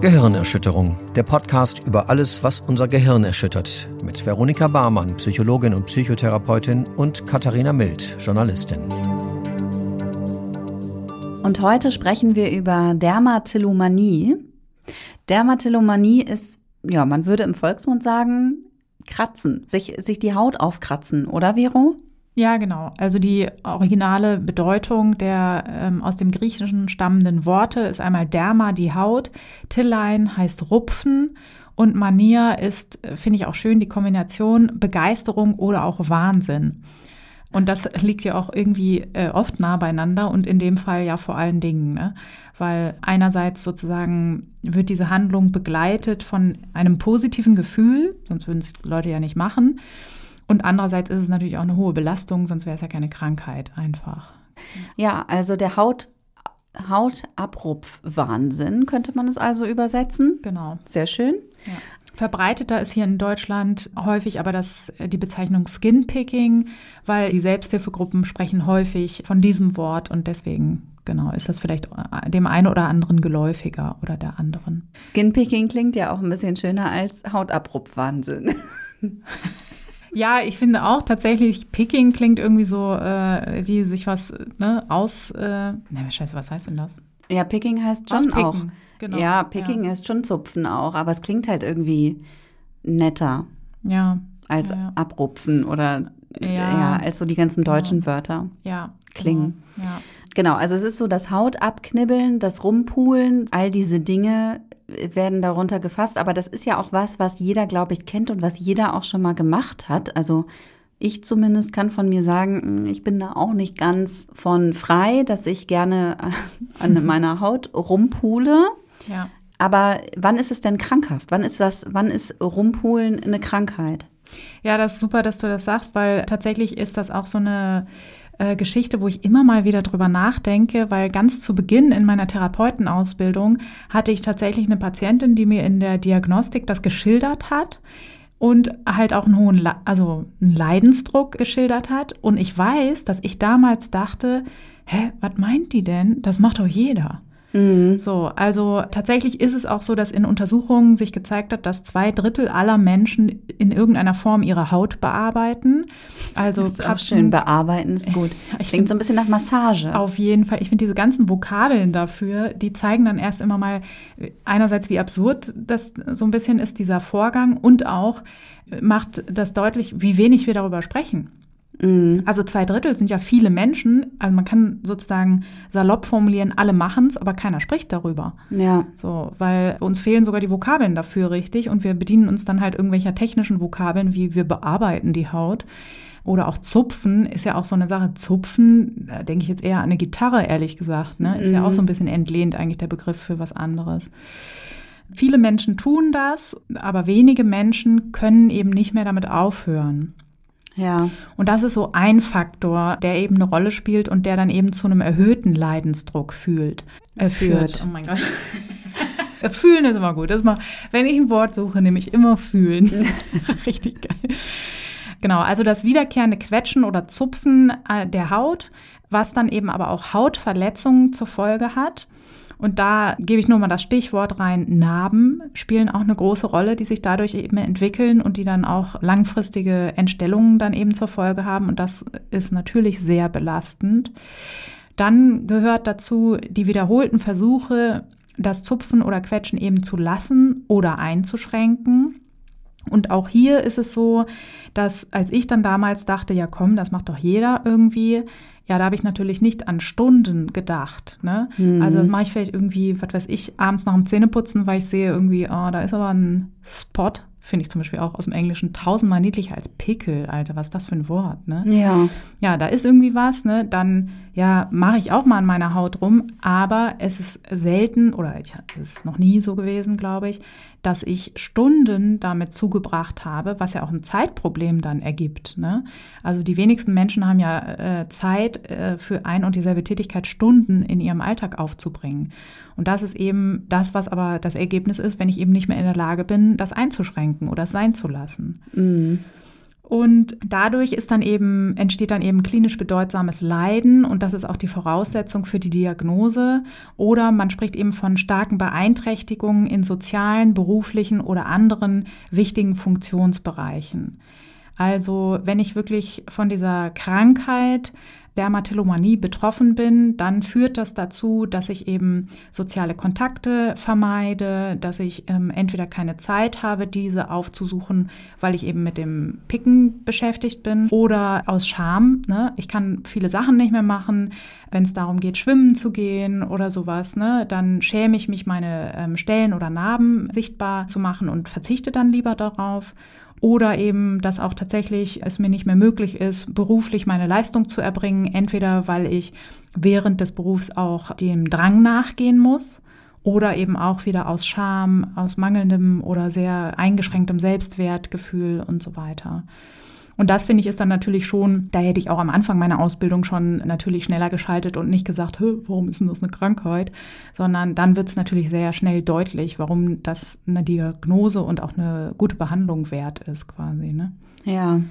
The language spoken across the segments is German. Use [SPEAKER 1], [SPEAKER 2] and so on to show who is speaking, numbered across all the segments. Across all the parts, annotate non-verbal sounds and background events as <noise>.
[SPEAKER 1] Gehirnerschütterung, der Podcast über alles, was unser Gehirn erschüttert. Mit Veronika Barmann, Psychologin und Psychotherapeutin und Katharina Mild, Journalistin.
[SPEAKER 2] Und heute sprechen wir über Dermatillomanie. Dermatillomanie ist, ja, man würde im Volksmund sagen, kratzen, sich, sich die Haut aufkratzen, oder Vero?
[SPEAKER 3] Ja, genau. Also die originale Bedeutung der ähm, aus dem Griechischen stammenden Worte ist einmal Derma, die Haut, Tillein heißt Rupfen und Mania ist, äh, finde ich auch schön, die Kombination Begeisterung oder auch Wahnsinn. Und das liegt ja auch irgendwie äh, oft nah beieinander und in dem Fall ja vor allen Dingen, ne? weil einerseits sozusagen wird diese Handlung begleitet von einem positiven Gefühl, sonst würden es Leute ja nicht machen. Und andererseits ist es natürlich auch eine hohe Belastung, sonst wäre es ja keine Krankheit einfach.
[SPEAKER 2] Ja, also der Haut Hautabrupf-Wahnsinn könnte man es also übersetzen.
[SPEAKER 3] Genau.
[SPEAKER 2] Sehr schön.
[SPEAKER 3] Ja. Verbreiteter ist hier in Deutschland häufig aber das, die Bezeichnung Skinpicking, weil die Selbsthilfegruppen sprechen häufig von diesem Wort und deswegen genau ist das vielleicht dem einen oder anderen geläufiger oder der anderen.
[SPEAKER 2] Skinpicking klingt ja auch ein bisschen schöner als Hautabrupf-Wahnsinn. <laughs>
[SPEAKER 3] Ja, ich finde auch tatsächlich, Picking klingt irgendwie so, äh, wie sich was ne, aus. Äh, ne, scheiße, was heißt denn das?
[SPEAKER 2] Ja, Picking heißt schon auch. Genau. Ja, Picking ja. heißt schon Zupfen auch, aber es klingt halt irgendwie netter.
[SPEAKER 3] Ja.
[SPEAKER 2] Als
[SPEAKER 3] ja.
[SPEAKER 2] Abrupfen oder ja. ja. als so die ganzen deutschen Wörter
[SPEAKER 3] ja,
[SPEAKER 2] klingen.
[SPEAKER 3] Genau. Ja.
[SPEAKER 2] Genau, also es ist so das Haut abknibbeln, das Rumpulen, all diese Dinge werden darunter gefasst. Aber das ist ja auch was, was jeder, glaube ich, kennt und was jeder auch schon mal gemacht hat. Also ich zumindest kann von mir sagen, hm, ich bin da auch nicht ganz von frei, dass ich gerne an <laughs> meiner Haut rumpule.
[SPEAKER 3] Ja.
[SPEAKER 2] Aber wann ist es denn krankhaft? Wann ist das, wann ist Rumpulen eine Krankheit?
[SPEAKER 3] Ja, das ist super, dass du das sagst, weil tatsächlich ist das auch so eine äh, Geschichte, wo ich immer mal wieder drüber nachdenke, weil ganz zu Beginn in meiner Therapeutenausbildung hatte ich tatsächlich eine Patientin, die mir in der Diagnostik das geschildert hat und halt auch einen hohen, also einen Leidensdruck geschildert hat. Und ich weiß, dass ich damals dachte, hä, was meint die denn? Das macht doch jeder. Mhm. So, also tatsächlich ist es auch so, dass in Untersuchungen sich gezeigt hat, dass zwei Drittel aller Menschen in irgendeiner Form ihre Haut bearbeiten. Also
[SPEAKER 2] das ist auch schön, bearbeiten ist gut. <laughs> Ich Klingt so ein bisschen nach Massage.
[SPEAKER 3] Auf jeden Fall. Ich finde diese ganzen Vokabeln dafür, die zeigen dann erst immer mal einerseits, wie absurd das so ein bisschen ist, dieser Vorgang und auch macht das deutlich, wie wenig wir darüber sprechen. Mhm. Also zwei Drittel sind ja viele Menschen. Also man kann sozusagen salopp formulieren, alle machen es, aber keiner spricht darüber.
[SPEAKER 2] Ja.
[SPEAKER 3] So, weil uns fehlen sogar die Vokabeln dafür richtig und wir bedienen uns dann halt irgendwelcher technischen Vokabeln, wie wir bearbeiten die Haut. Oder auch Zupfen ist ja auch so eine Sache. Zupfen, da denke ich jetzt eher an eine Gitarre, ehrlich gesagt. Ne? Ist mhm. ja auch so ein bisschen entlehnt eigentlich der Begriff für was anderes. Viele Menschen tun das, aber wenige Menschen können eben nicht mehr damit aufhören.
[SPEAKER 2] Ja.
[SPEAKER 3] Und das ist so ein Faktor, der eben eine Rolle spielt und der dann eben zu einem erhöhten Leidensdruck fühlt, äh, führt. führt. Oh mein Gott. <laughs> fühlen ist immer gut. Das mal, wenn ich ein Wort suche, nehme ich immer fühlen. <laughs> <laughs> Richtig geil. Genau, also das wiederkehrende Quetschen oder Zupfen äh, der Haut, was dann eben aber auch Hautverletzungen zur Folge hat. Und da gebe ich nur mal das Stichwort rein. Narben spielen auch eine große Rolle, die sich dadurch eben entwickeln und die dann auch langfristige Entstellungen dann eben zur Folge haben. Und das ist natürlich sehr belastend. Dann gehört dazu die wiederholten Versuche, das Zupfen oder Quetschen eben zu lassen oder einzuschränken. Und auch hier ist es so, dass als ich dann damals dachte, ja komm, das macht doch jeder irgendwie, ja, da habe ich natürlich nicht an Stunden gedacht. Ne? Mhm. Also das mache ich vielleicht irgendwie, was weiß ich, abends nach dem Zähneputzen, weil ich sehe irgendwie, oh, da ist aber ein Spot, finde ich zum Beispiel auch aus dem Englischen tausendmal niedlicher als Pickel, Alter, was ist das für ein Wort, ne?
[SPEAKER 2] Ja.
[SPEAKER 3] Ja, da ist irgendwie was, ne? Dann, ja, mache ich auch mal an meiner Haut rum, aber es ist selten, oder ich, es ist noch nie so gewesen, glaube ich, dass ich Stunden damit zugebracht habe, was ja auch ein Zeitproblem dann ergibt. Ne? Also die wenigsten Menschen haben ja äh, Zeit äh, für ein und dieselbe Tätigkeit Stunden in ihrem Alltag aufzubringen. Und das ist eben das, was aber das Ergebnis ist, wenn ich eben nicht mehr in der Lage bin, das einzuschränken oder es sein zu lassen. Mhm. Und dadurch ist dann eben, entsteht dann eben klinisch bedeutsames Leiden und das ist auch die Voraussetzung für die Diagnose. Oder man spricht eben von starken Beeinträchtigungen in sozialen, beruflichen oder anderen wichtigen Funktionsbereichen. Also wenn ich wirklich von dieser Krankheit Dermatillomanie betroffen bin, dann führt das dazu, dass ich eben soziale Kontakte vermeide, dass ich ähm, entweder keine Zeit habe, diese aufzusuchen, weil ich eben mit dem Picken beschäftigt bin, oder aus Scham. Ne? Ich kann viele Sachen nicht mehr machen. Wenn es darum geht, schwimmen zu gehen oder sowas, ne, dann schäme ich mich, meine ähm, Stellen oder Narben sichtbar zu machen und verzichte dann lieber darauf. Oder eben, dass auch tatsächlich es mir nicht mehr möglich ist, beruflich meine Leistung zu erbringen, entweder weil ich während des Berufs auch dem Drang nachgehen muss oder eben auch wieder aus Scham, aus mangelndem oder sehr eingeschränktem Selbstwertgefühl und so weiter. Und das finde ich ist dann natürlich schon, da hätte ich auch am Anfang meiner Ausbildung schon natürlich schneller geschaltet und nicht gesagt, warum ist denn das eine Krankheit, sondern dann wird es natürlich sehr schnell deutlich, warum das eine Diagnose und auch eine gute Behandlung wert ist quasi. Ne?
[SPEAKER 2] Ja.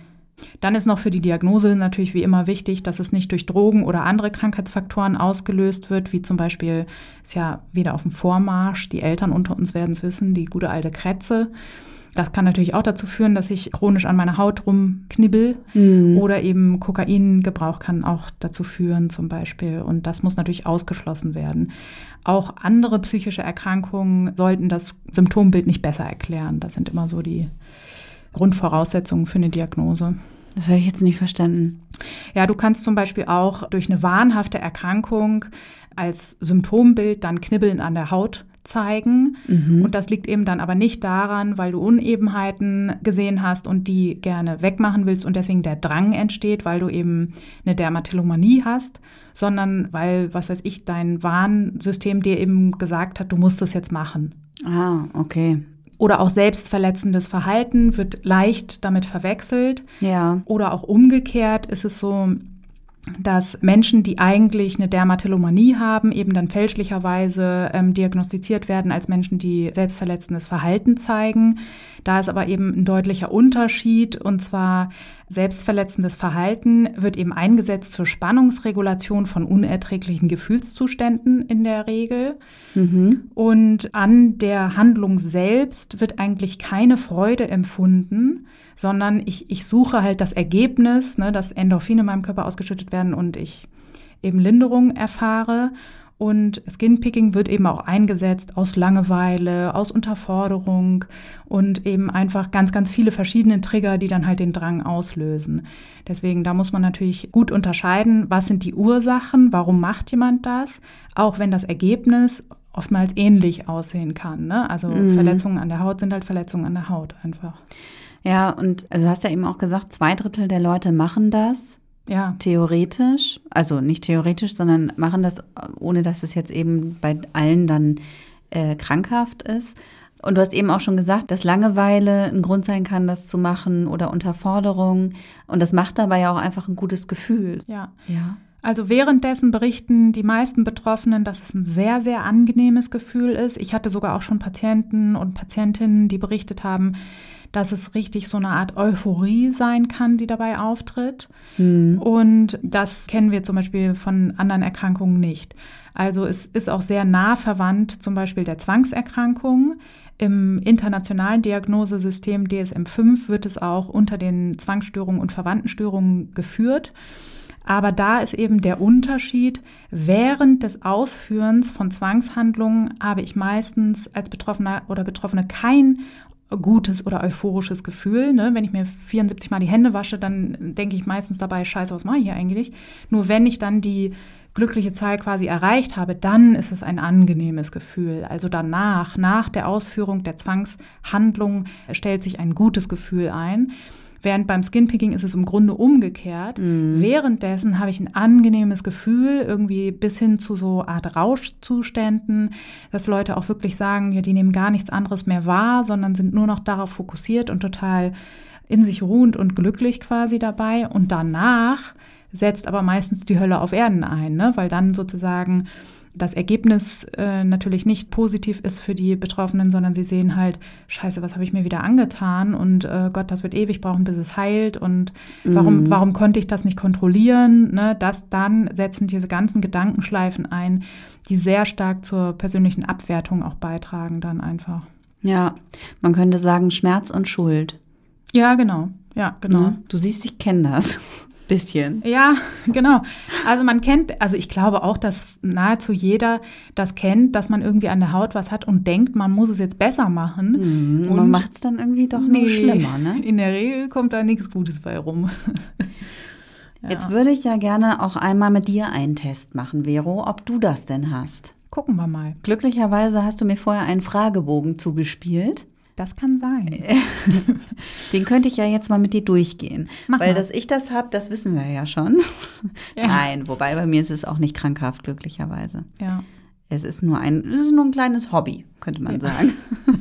[SPEAKER 3] Dann ist noch für die Diagnose natürlich wie immer wichtig, dass es nicht durch Drogen oder andere Krankheitsfaktoren ausgelöst wird, wie zum Beispiel ist ja wieder auf dem Vormarsch, die Eltern unter uns werden es wissen, die gute alte Krätze. Das kann natürlich auch dazu führen, dass ich chronisch an meiner Haut rumknibbel mhm. oder eben Kokaingebrauch kann auch dazu führen zum Beispiel. Und das muss natürlich ausgeschlossen werden. Auch andere psychische Erkrankungen sollten das Symptombild nicht besser erklären. Das sind immer so die Grundvoraussetzungen für eine Diagnose.
[SPEAKER 2] Das habe ich jetzt nicht verstanden.
[SPEAKER 3] Ja, du kannst zum Beispiel auch durch eine wahnhafte Erkrankung als Symptombild dann Knibbeln an der Haut zeigen. Mhm. Und das liegt eben dann aber nicht daran, weil du Unebenheiten gesehen hast und die gerne wegmachen willst und deswegen der Drang entsteht, weil du eben eine Dermatillomanie hast, sondern weil, was weiß ich, dein Warnsystem dir eben gesagt hat, du musst das jetzt machen.
[SPEAKER 2] Ah, okay.
[SPEAKER 3] Oder auch selbstverletzendes Verhalten wird leicht damit verwechselt.
[SPEAKER 2] Ja.
[SPEAKER 3] Oder auch umgekehrt ist es so, dass Menschen, die eigentlich eine Dermatillomanie haben, eben dann fälschlicherweise ähm, diagnostiziert werden als Menschen, die selbstverletzendes Verhalten zeigen. Da ist aber eben ein deutlicher Unterschied und zwar selbstverletzendes Verhalten wird eben eingesetzt zur Spannungsregulation von unerträglichen Gefühlszuständen in der Regel. Mhm. Und an der Handlung selbst wird eigentlich keine Freude empfunden, sondern ich, ich suche halt das Ergebnis, ne, dass Endorphine in meinem Körper ausgeschüttet werden und ich eben Linderung erfahre. Und Skinpicking wird eben auch eingesetzt aus Langeweile, aus Unterforderung und eben einfach ganz, ganz viele verschiedene Trigger, die dann halt den Drang auslösen. Deswegen, da muss man natürlich gut unterscheiden, was sind die Ursachen, warum macht jemand das, auch wenn das Ergebnis oftmals ähnlich aussehen kann. Ne? Also mhm. Verletzungen an der Haut sind halt Verletzungen an der Haut einfach.
[SPEAKER 2] Ja, und also hast ja eben auch gesagt, zwei Drittel der Leute machen das.
[SPEAKER 3] Ja.
[SPEAKER 2] Theoretisch, also nicht theoretisch, sondern machen das, ohne dass es jetzt eben bei allen dann äh, krankhaft ist. Und du hast eben auch schon gesagt, dass Langeweile ein Grund sein kann, das zu machen oder Unterforderung. Und das macht dabei ja auch einfach ein gutes Gefühl.
[SPEAKER 3] Ja. Ja. Also währenddessen berichten die meisten Betroffenen, dass es ein sehr, sehr angenehmes Gefühl ist. Ich hatte sogar auch schon Patienten und Patientinnen, die berichtet haben, dass es richtig so eine Art Euphorie sein kann, die dabei auftritt. Mhm. Und das kennen wir zum Beispiel von anderen Erkrankungen nicht. Also es ist auch sehr nah verwandt zum Beispiel der Zwangserkrankung. Im internationalen Diagnosesystem DSM-5 wird es auch unter den Zwangsstörungen und Verwandtenstörungen geführt. Aber da ist eben der Unterschied, während des Ausführens von Zwangshandlungen habe ich meistens als Betroffener oder Betroffene kein gutes oder euphorisches Gefühl. Ne? Wenn ich mir 74 Mal die Hände wasche, dann denke ich meistens dabei, scheiße, was mache ich hier eigentlich? Nur wenn ich dann die glückliche Zahl quasi erreicht habe, dann ist es ein angenehmes Gefühl. Also danach, nach der Ausführung der Zwangshandlung, stellt sich ein gutes Gefühl ein. Während beim Skinpicking ist es im Grunde umgekehrt. Mhm. Währenddessen habe ich ein angenehmes Gefühl, irgendwie bis hin zu so Art Rauschzuständen, dass Leute auch wirklich sagen, ja, die nehmen gar nichts anderes mehr wahr, sondern sind nur noch darauf fokussiert und total in sich ruhend und glücklich quasi dabei. Und danach setzt aber meistens die Hölle auf Erden ein, ne? weil dann sozusagen das Ergebnis äh, natürlich nicht positiv ist für die Betroffenen, sondern sie sehen halt, scheiße, was habe ich mir wieder angetan und äh, Gott, das wird ewig brauchen, bis es heilt und warum, mhm. warum konnte ich das nicht kontrollieren? Ne? Das dann setzen diese ganzen Gedankenschleifen ein, die sehr stark zur persönlichen Abwertung auch beitragen dann einfach.
[SPEAKER 2] Ja, man könnte sagen Schmerz und Schuld.
[SPEAKER 3] Ja, genau. Ja, genau. Ne?
[SPEAKER 2] Du siehst, ich kenne das bisschen.
[SPEAKER 3] Ja, <laughs> genau. Also man kennt, also ich glaube auch, dass nahezu jeder das kennt, dass man irgendwie an der Haut was hat und denkt, man muss es jetzt besser machen.
[SPEAKER 2] Mhm, und man macht es dann irgendwie doch nee, nur schlimmer, ne?
[SPEAKER 3] In der Regel kommt da nichts Gutes bei rum. <laughs>
[SPEAKER 2] ja. Jetzt würde ich ja gerne auch einmal mit dir einen Test machen, Vero, ob du das denn hast.
[SPEAKER 3] Gucken wir mal.
[SPEAKER 2] Glücklicherweise hast du mir vorher einen Fragebogen zugespielt.
[SPEAKER 3] Das kann sein. <laughs>
[SPEAKER 2] Den könnte ich ja jetzt mal mit dir durchgehen. Mach weil, mal. dass ich das habe, das wissen wir ja schon. <laughs> Ja. Nein, wobei bei mir ist es auch nicht krankhaft, glücklicherweise.
[SPEAKER 3] Ja.
[SPEAKER 2] Es ist nur ein, es ist nur ein kleines Hobby, könnte man ja. sagen. <laughs>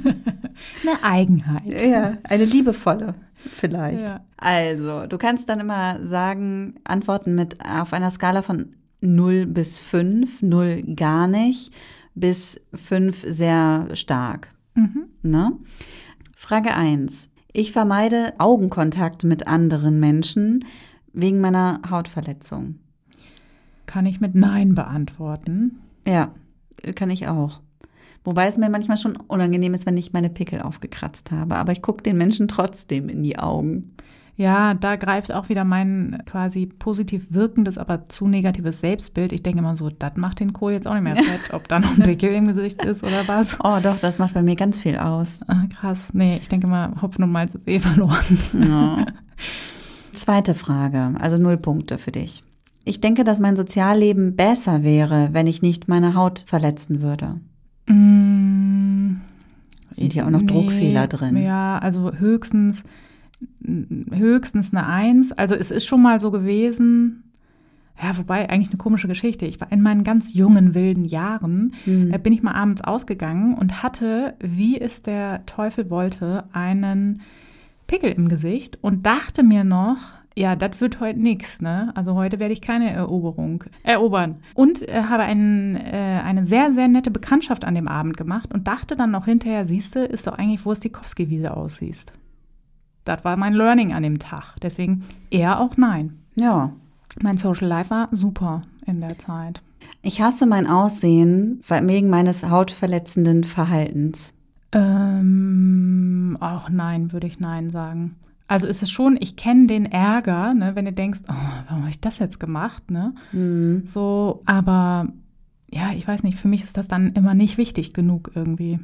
[SPEAKER 3] eine Eigenheit.
[SPEAKER 2] Ja, eine liebevolle vielleicht. Ja. Also, du kannst dann immer sagen, antworten mit auf einer Skala von 0 bis 5, 0 gar nicht, bis 5 sehr stark. Mhm. Ne? Frage 1. Ich vermeide Augenkontakt mit anderen Menschen wegen meiner Hautverletzung.
[SPEAKER 3] Kann ich mit Nein beantworten?
[SPEAKER 2] Ja, kann ich auch. Wobei es mir manchmal schon unangenehm ist, wenn ich meine Pickel aufgekratzt habe. Aber ich gucke den Menschen trotzdem in die Augen.
[SPEAKER 3] Ja, da greift auch wieder mein quasi positiv wirkendes, aber zu negatives Selbstbild. Ich denke immer so, das macht den Kohl jetzt auch nicht mehr fett, ob da noch ein Pickel im Gesicht ist oder was.
[SPEAKER 2] Oh doch, das macht bei mir ganz viel aus.
[SPEAKER 3] Ah, krass. Nee, ich denke mal, Hopfen und Malz ist eh verloren. Ja. <laughs>
[SPEAKER 2] Zweite Frage, also null Punkte für dich. Ich denke, dass mein Sozialleben besser wäre, wenn ich nicht meine Haut verletzen würde. Mm, Sind hier auch noch nee, Druckfehler drin?
[SPEAKER 3] Ja, also höchstens höchstens eine Eins. Also es ist schon mal so gewesen, ja, wobei eigentlich eine komische Geschichte. Ich war in meinen ganz jungen, wilden Jahren, mhm. bin ich mal abends ausgegangen und hatte, wie es der Teufel wollte, einen Pickel im Gesicht und dachte mir noch, ja, das wird heute nichts, ne? Also heute werde ich keine Eroberung erobern. Und äh, habe einen, äh, eine sehr, sehr nette Bekanntschaft an dem Abend gemacht und dachte dann noch hinterher, siehste, ist doch eigentlich Wurstikowski, wie du aussiehst. Das war mein Learning an dem Tag. Deswegen eher auch nein.
[SPEAKER 2] Ja.
[SPEAKER 3] Mein Social Life war super in der Zeit.
[SPEAKER 2] Ich hasse mein Aussehen wegen meines hautverletzenden Verhaltens.
[SPEAKER 3] Ähm, auch nein, würde ich nein sagen. Also ist es schon, ich kenne den Ärger, ne, wenn du denkst, oh, warum habe ich das jetzt gemacht, ne? Mhm. So, aber ja, ich weiß nicht, für mich ist das dann immer nicht wichtig genug irgendwie.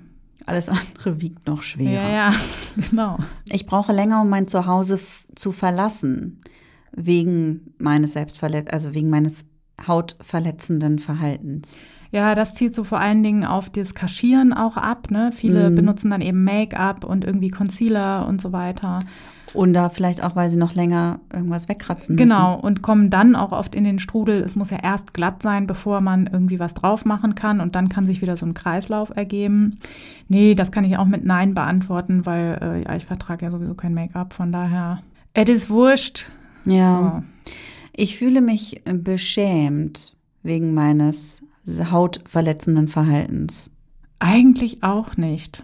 [SPEAKER 2] Alles andere wiegt noch schwerer.
[SPEAKER 3] Ja, ja, <laughs> genau.
[SPEAKER 2] Ich brauche länger, um mein Zuhause zu verlassen, wegen meines Selbstverletz also wegen meines hautverletzenden Verhaltens.
[SPEAKER 3] Ja, das zielt so vor allen Dingen auf das Kaschieren auch ab. Ne? Viele mm. benutzen dann eben Make-up und irgendwie Concealer und so weiter.
[SPEAKER 2] Und da vielleicht auch, weil sie noch länger irgendwas wegkratzen
[SPEAKER 3] müssen. Genau, und kommen dann auch oft in den Strudel. Es muss ja erst glatt sein, bevor man irgendwie was drauf machen kann. Und dann kann sich wieder so ein Kreislauf ergeben. Nee, das kann ich auch mit Nein beantworten, weil äh, ja, ich vertrage ja sowieso kein Make-up. Von daher, es ist wurscht.
[SPEAKER 2] Ja. So. Ich fühle mich beschämt wegen meines hautverletzenden Verhaltens.
[SPEAKER 3] Eigentlich auch nicht.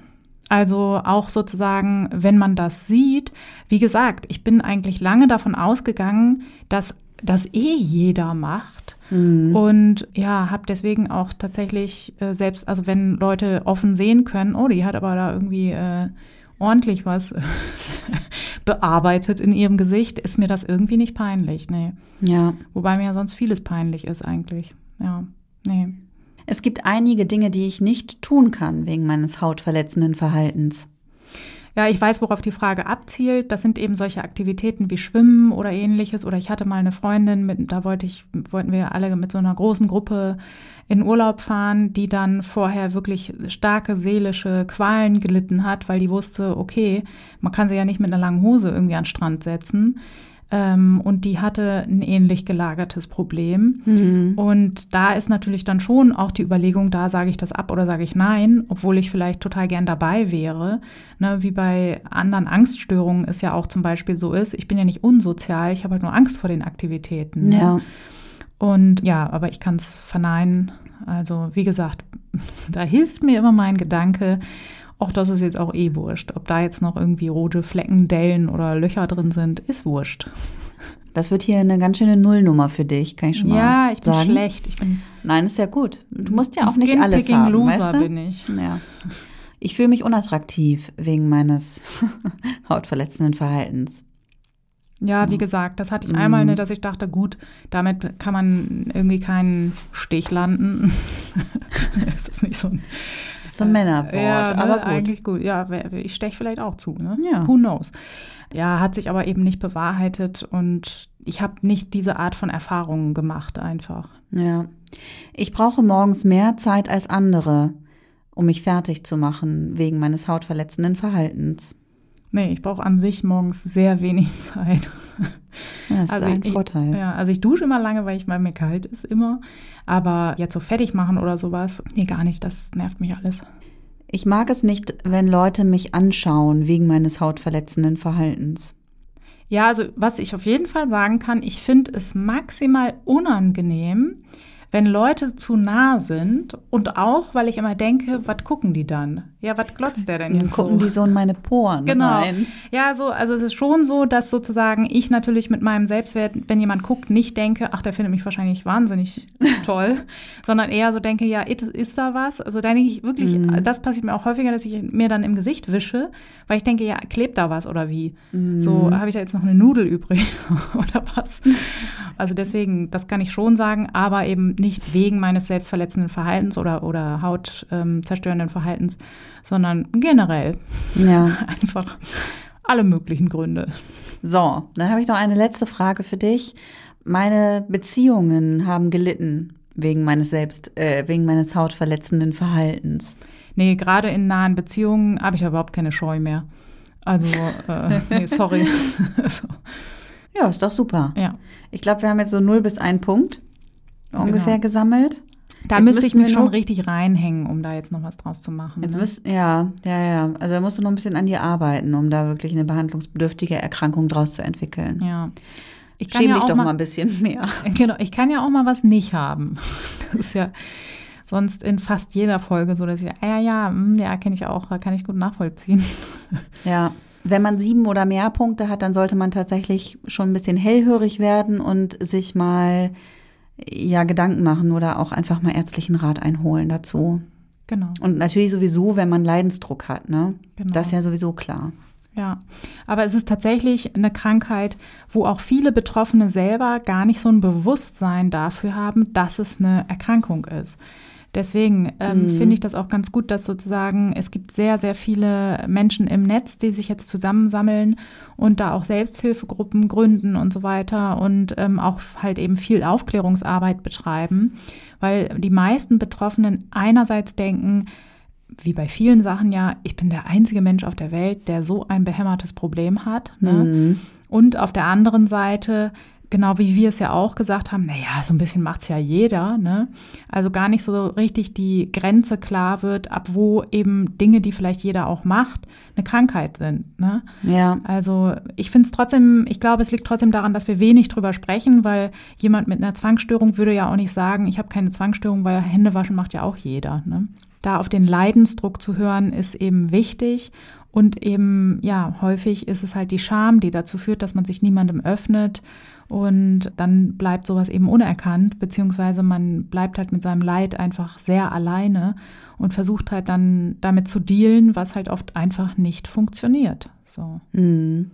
[SPEAKER 3] Also auch sozusagen, wenn man das sieht, wie gesagt, ich bin eigentlich lange davon ausgegangen, dass das eh jeder macht. Mhm. Und ja, habe deswegen auch tatsächlich äh, selbst, also wenn Leute offen sehen können, oh, die hat aber da irgendwie äh, ordentlich was <laughs> bearbeitet in ihrem Gesicht, ist mir das irgendwie nicht peinlich, nee.
[SPEAKER 2] Ja.
[SPEAKER 3] Wobei mir ja sonst vieles peinlich ist eigentlich. Ja, nee.
[SPEAKER 2] Es gibt einige Dinge, die ich nicht tun kann wegen meines hautverletzenden Verhaltens.
[SPEAKER 3] Ja, ich weiß, worauf die Frage abzielt. Das sind eben solche Aktivitäten wie Schwimmen oder ähnliches. Oder ich hatte mal eine Freundin, mit, da wollte ich, wollten wir alle mit so einer großen Gruppe in Urlaub fahren, die dann vorher wirklich starke seelische Qualen gelitten hat, weil die wusste, okay, man kann sie ja nicht mit einer langen Hose irgendwie an den Strand setzen. Ähm, und die hatte ein ähnlich gelagertes Problem. Mhm. Und da ist natürlich dann schon auch die Überlegung, da sage ich das ab oder sage ich nein, obwohl ich vielleicht total gern dabei wäre. Ne, wie bei anderen Angststörungen es ja auch zum Beispiel so ist, ich bin ja nicht unsozial, ich habe halt nur Angst vor den Aktivitäten.
[SPEAKER 2] Ne? Ja.
[SPEAKER 3] Und ja, aber ich kann es verneinen. Also wie gesagt, <laughs> da hilft mir immer mein Gedanke, auch das ist jetzt auch eh wurscht. Ob da jetzt noch irgendwie rote Flecken, Dellen oder Löcher drin sind, ist wurscht.
[SPEAKER 2] Das wird hier eine ganz schöne Nullnummer für dich, kann ich schon mal
[SPEAKER 3] sagen. Ja, ich bin
[SPEAKER 2] sagen.
[SPEAKER 3] schlecht. Ich bin
[SPEAKER 2] Nein, ist ja gut. Du musst ja auch nicht alles haben,
[SPEAKER 3] Loser
[SPEAKER 2] weißt du?
[SPEAKER 3] bin ich.
[SPEAKER 2] Ja. Ich fühle mich unattraktiv wegen meines <laughs> hautverletzenden Verhaltens.
[SPEAKER 3] Ja, wie gesagt, das hatte ich einmal, ne, dass ich dachte, gut, damit kann man irgendwie keinen Stich landen. <laughs> das ist nicht so ein,
[SPEAKER 2] ist ein Männerwort,
[SPEAKER 3] ja, ne,
[SPEAKER 2] aber gut.
[SPEAKER 3] eigentlich gut. Ja, ich steche vielleicht auch zu, ne?
[SPEAKER 2] Ja.
[SPEAKER 3] Who knows? Ja, hat sich aber eben nicht bewahrheitet und ich habe nicht diese Art von Erfahrungen gemacht einfach.
[SPEAKER 2] Ja. Ich brauche morgens mehr Zeit als andere, um mich fertig zu machen wegen meines hautverletzenden Verhaltens.
[SPEAKER 3] Nee, ich brauche an sich morgens sehr wenig <laughs> Zeit.
[SPEAKER 2] Ja, das ist ein
[SPEAKER 3] ich,
[SPEAKER 2] Vorteil.
[SPEAKER 3] Ja, also ich dusche immer lange, weil ich weil mir kalt ist immer. Aber jetzt so fertig machen oder sowas, nee, gar nicht. Das nervt mich alles.
[SPEAKER 2] Ich mag es nicht, wenn Leute mich anschauen wegen meines hautverletzenden Verhaltens.
[SPEAKER 3] Ja, also was ich auf jeden Fall sagen kann, ich finde es maximal unangenehm, wenn Leute zu nah sind und auch, weil ich immer denke, was gucken die dann? Ja, was glotzt der denn
[SPEAKER 2] Dann
[SPEAKER 3] jetzt
[SPEAKER 2] gucken
[SPEAKER 3] so?
[SPEAKER 2] die so in meine Poren
[SPEAKER 3] Genau.
[SPEAKER 2] rein.
[SPEAKER 3] Ja, so, also es ist schon so, dass sozusagen ich natürlich mit meinem Selbstwert, wenn jemand guckt, nicht denke, ach, der findet mich wahrscheinlich wahnsinnig <laughs> toll, sondern eher so denke, ja, ist, ist da was? Also da denke ich wirklich,
[SPEAKER 2] Mhm.
[SPEAKER 3] das passiert mir auch häufiger, dass ich mir dann im Gesicht wische, weil ich denke, ja, klebt da was oder wie?
[SPEAKER 2] Mhm.
[SPEAKER 3] So, habe ich da jetzt noch eine Nudel übrig <laughs> oder was? Also deswegen, das kann ich schon sagen, aber eben nicht wegen meines selbstverletzenden Verhaltens oder, oder hautzerstörenden Verhaltens, sondern generell
[SPEAKER 2] Ja. <laughs>
[SPEAKER 3] einfach alle möglichen Gründe.
[SPEAKER 2] So, dann habe ich noch eine letzte Frage für dich. Meine Beziehungen haben gelitten wegen meines selbst, äh, wegen meines hautverletzenden Verhaltens.
[SPEAKER 3] Nee, gerade in nahen Beziehungen habe ich überhaupt keine Scheu mehr. Also, äh, <laughs> nee, sorry. <laughs> so,
[SPEAKER 2] Ja, ist doch super.
[SPEAKER 3] ja.
[SPEAKER 2] Ich glaube, wir haben jetzt so 0 bis 1 Punkt ungefähr
[SPEAKER 3] Genau.
[SPEAKER 2] gesammelt.
[SPEAKER 3] Da
[SPEAKER 2] Jetzt
[SPEAKER 3] müsste ich mich schon richtig reinhängen, um da jetzt noch was draus zu machen.
[SPEAKER 2] Jetzt
[SPEAKER 3] ne?
[SPEAKER 2] müsst, ja, ja, ja. Also da musst du noch ein bisschen an dir arbeiten, um da wirklich eine behandlungsbedürftige Erkrankung draus zu entwickeln.
[SPEAKER 3] ja. Ich kann
[SPEAKER 2] Schäm
[SPEAKER 3] ja
[SPEAKER 2] dich
[SPEAKER 3] auch
[SPEAKER 2] doch mal
[SPEAKER 3] mal,
[SPEAKER 2] ein bisschen mehr. <laughs>
[SPEAKER 3] genau, ich kann ja auch mal was nicht haben. <laughs> Das ist ja sonst in fast jeder Folge so, dass ich, ah, ja, ja, hm, ja, kenne ich auch, kann ich gut nachvollziehen. <laughs>
[SPEAKER 2] Ja. Wenn man sieben oder mehr Punkte hat, dann sollte man tatsächlich schon ein bisschen hellhörig werden und sich mal ja Gedanken machen oder auch einfach mal ärztlichen Rat einholen dazu.
[SPEAKER 3] Genau.
[SPEAKER 2] Und natürlich sowieso, wenn man Leidensdruck hat, ne?
[SPEAKER 3] Genau.
[SPEAKER 2] Das ist ja sowieso klar.
[SPEAKER 3] Ja, aber es ist tatsächlich eine Krankheit, wo auch viele Betroffene selber gar nicht so ein Bewusstsein dafür haben, dass es eine Erkrankung ist. Deswegen ähm,
[SPEAKER 2] Mhm.
[SPEAKER 3] finde ich das auch ganz gut, dass sozusagen es gibt sehr, sehr viele Menschen im Netz, die sich jetzt zusammensammeln und da auch Selbsthilfegruppen gründen und so weiter und ähm, auch halt eben viel Aufklärungsarbeit betreiben, weil die meisten Betroffenen einerseits denken, wie bei vielen Sachen ja, ich bin der einzige Mensch auf der Welt, der so ein behämmertes Problem hat. Ne?
[SPEAKER 2] Mhm.
[SPEAKER 3] Und auf der anderen Seite, genau wie wir es ja auch gesagt haben, naja, so ein bisschen macht's ja jeder. Ne? Also gar nicht so richtig die Grenze klar wird, ab wo eben Dinge, die vielleicht jeder auch macht, eine Krankheit sind. Ne?
[SPEAKER 2] Ja.
[SPEAKER 3] Also ich finde es trotzdem, ich glaube, es liegt trotzdem daran, dass wir wenig drüber sprechen, weil jemand mit einer Zwangsstörung würde ja auch nicht sagen, ich habe keine Zwangsstörung, weil Hände waschen macht ja auch jeder. Ne? Da auf den Leidensdruck zu hören, ist eben wichtig. Und eben, ja, häufig ist es halt die Scham, die dazu führt, dass man sich niemandem öffnet. Und dann bleibt sowas eben unerkannt, beziehungsweise man bleibt halt mit seinem Leid einfach sehr alleine und versucht halt dann damit zu dealen, was halt oft einfach nicht funktioniert. So.
[SPEAKER 2] Mhm.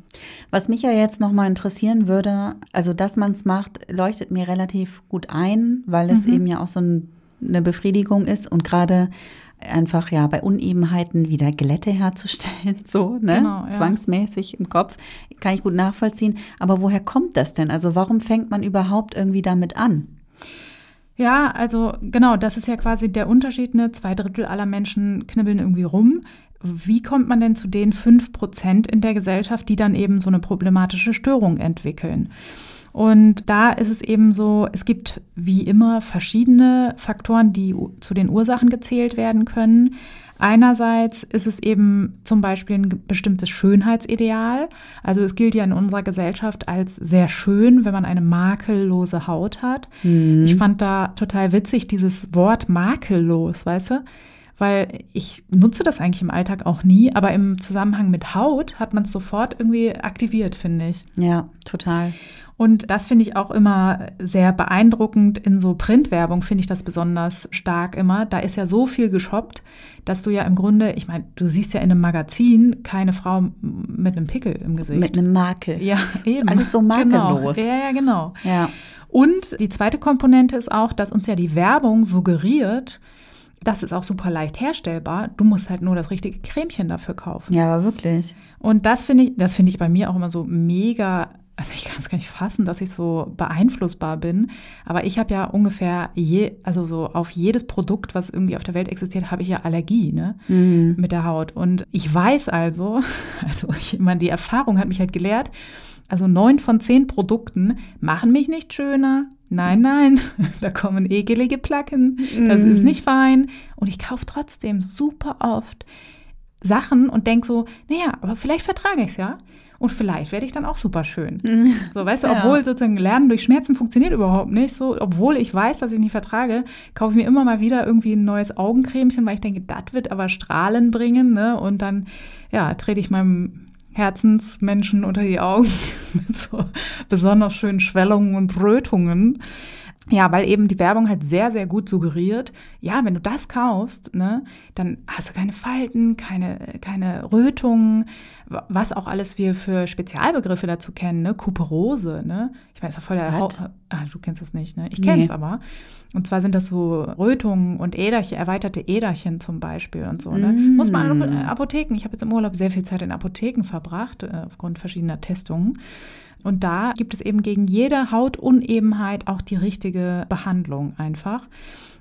[SPEAKER 2] Was mich ja jetzt noch mal interessieren würde, also dass man es macht, leuchtet mir relativ gut ein, weil es
[SPEAKER 3] Mhm.
[SPEAKER 2] eben ja auch so ein, eine Befriedigung ist und gerade einfach ja bei Unebenheiten wieder Glätte herzustellen, <laughs> so, ne?
[SPEAKER 3] Genau, ja.
[SPEAKER 2] Zwangsmäßig im Kopf, kann ich gut nachvollziehen. Aber woher kommt das denn? Also warum fängt man überhaupt irgendwie damit an?
[SPEAKER 3] Ja, also genau, das ist ja quasi der Unterschied. Ne? Zwei Drittel aller Menschen knibbeln irgendwie rum. Wie kommt man denn zu den fünf Prozent in der Gesellschaft, die dann eben so eine problematische Störung entwickeln? Und da ist es eben so, es gibt wie immer verschiedene Faktoren, die zu den Ursachen gezählt werden können. Einerseits ist es eben zum Beispiel ein bestimmtes Schönheitsideal. Also es gilt ja in unserer Gesellschaft als sehr schön, wenn man eine makellose Haut hat. Mhm. Ich fand da total witzig dieses Wort makellos, weißt du? Weil ich nutze das eigentlich im Alltag auch nie, aber im Zusammenhang mit Haut hat man es sofort irgendwie aktiviert, finde ich.
[SPEAKER 2] Ja, total.
[SPEAKER 3] Und das finde ich auch immer sehr beeindruckend. In so Printwerbung finde ich das besonders stark immer. Da ist ja so viel geshoppt, dass du ja im Grunde, ich meine, du siehst ja in einem Magazin keine Frau mit einem Pickel im Gesicht.
[SPEAKER 2] Mit einem Makel.
[SPEAKER 3] Ja, eben.
[SPEAKER 2] Ist alles so makellos.
[SPEAKER 3] Genau. Ja, ja, genau.
[SPEAKER 2] Ja.
[SPEAKER 3] Und die zweite Komponente ist auch, dass uns ja die Werbung suggeriert, das ist auch super leicht herstellbar. Du musst halt nur das richtige Cremchen dafür kaufen.
[SPEAKER 2] Ja, aber wirklich.
[SPEAKER 3] Und das finde ich, das finde ich bei mir auch immer so mega also ich kann es gar nicht fassen, dass ich so beeinflussbar bin. Aber ich habe ja ungefähr je, also so auf jedes Produkt, was irgendwie auf der Welt existiert, habe ich ja Allergie, ne? Mhm. Mit der Haut. Und ich weiß also, <laughs> also ich meine, die Erfahrung hat mich halt gelehrt, also neun von zehn Produkten machen mich nicht schöner. Nein, nein, <laughs> da kommen ekelige Placken. Das mhm. ist nicht fein. Und ich kaufe trotzdem super oft Sachen und denke so, naja, aber vielleicht vertrage ich es ja. Und vielleicht werde ich dann auch super schön. <laughs> So, weißt du, obwohl ja. sozusagen Lernen durch Schmerzen funktioniert überhaupt nicht. So, obwohl ich weiß, dass ich nicht vertrage, kaufe ich mir immer mal wieder irgendwie ein neues Augencremchen, weil ich denke, das wird aber Strahlen bringen. Ne? Und dann, ja, trete ich meinem Herzensmenschen unter die Augen <laughs> mit so besonders schönen Schwellungen und Rötungen. Ja, weil eben die Werbung halt sehr, sehr gut suggeriert, ja, wenn du das kaufst, ne, dann hast du keine Falten, keine, keine Rötungen, was auch alles wir für Spezialbegriffe dazu kennen, ne, Kuperose, ne. Ich weiß ja voll der Haut, ah, du kennst das nicht, ne? Ich kenne es nee. aber. Und zwar sind das so Rötungen und Äderchen, erweiterte Äderchen zum Beispiel und so, ne. Mm. Muss man in Apotheken, ich habe jetzt im Urlaub sehr viel Zeit in Apotheken verbracht, äh, aufgrund verschiedener Testungen. Und da gibt es eben gegen jede Hautunebenheit auch die richtige Behandlung einfach.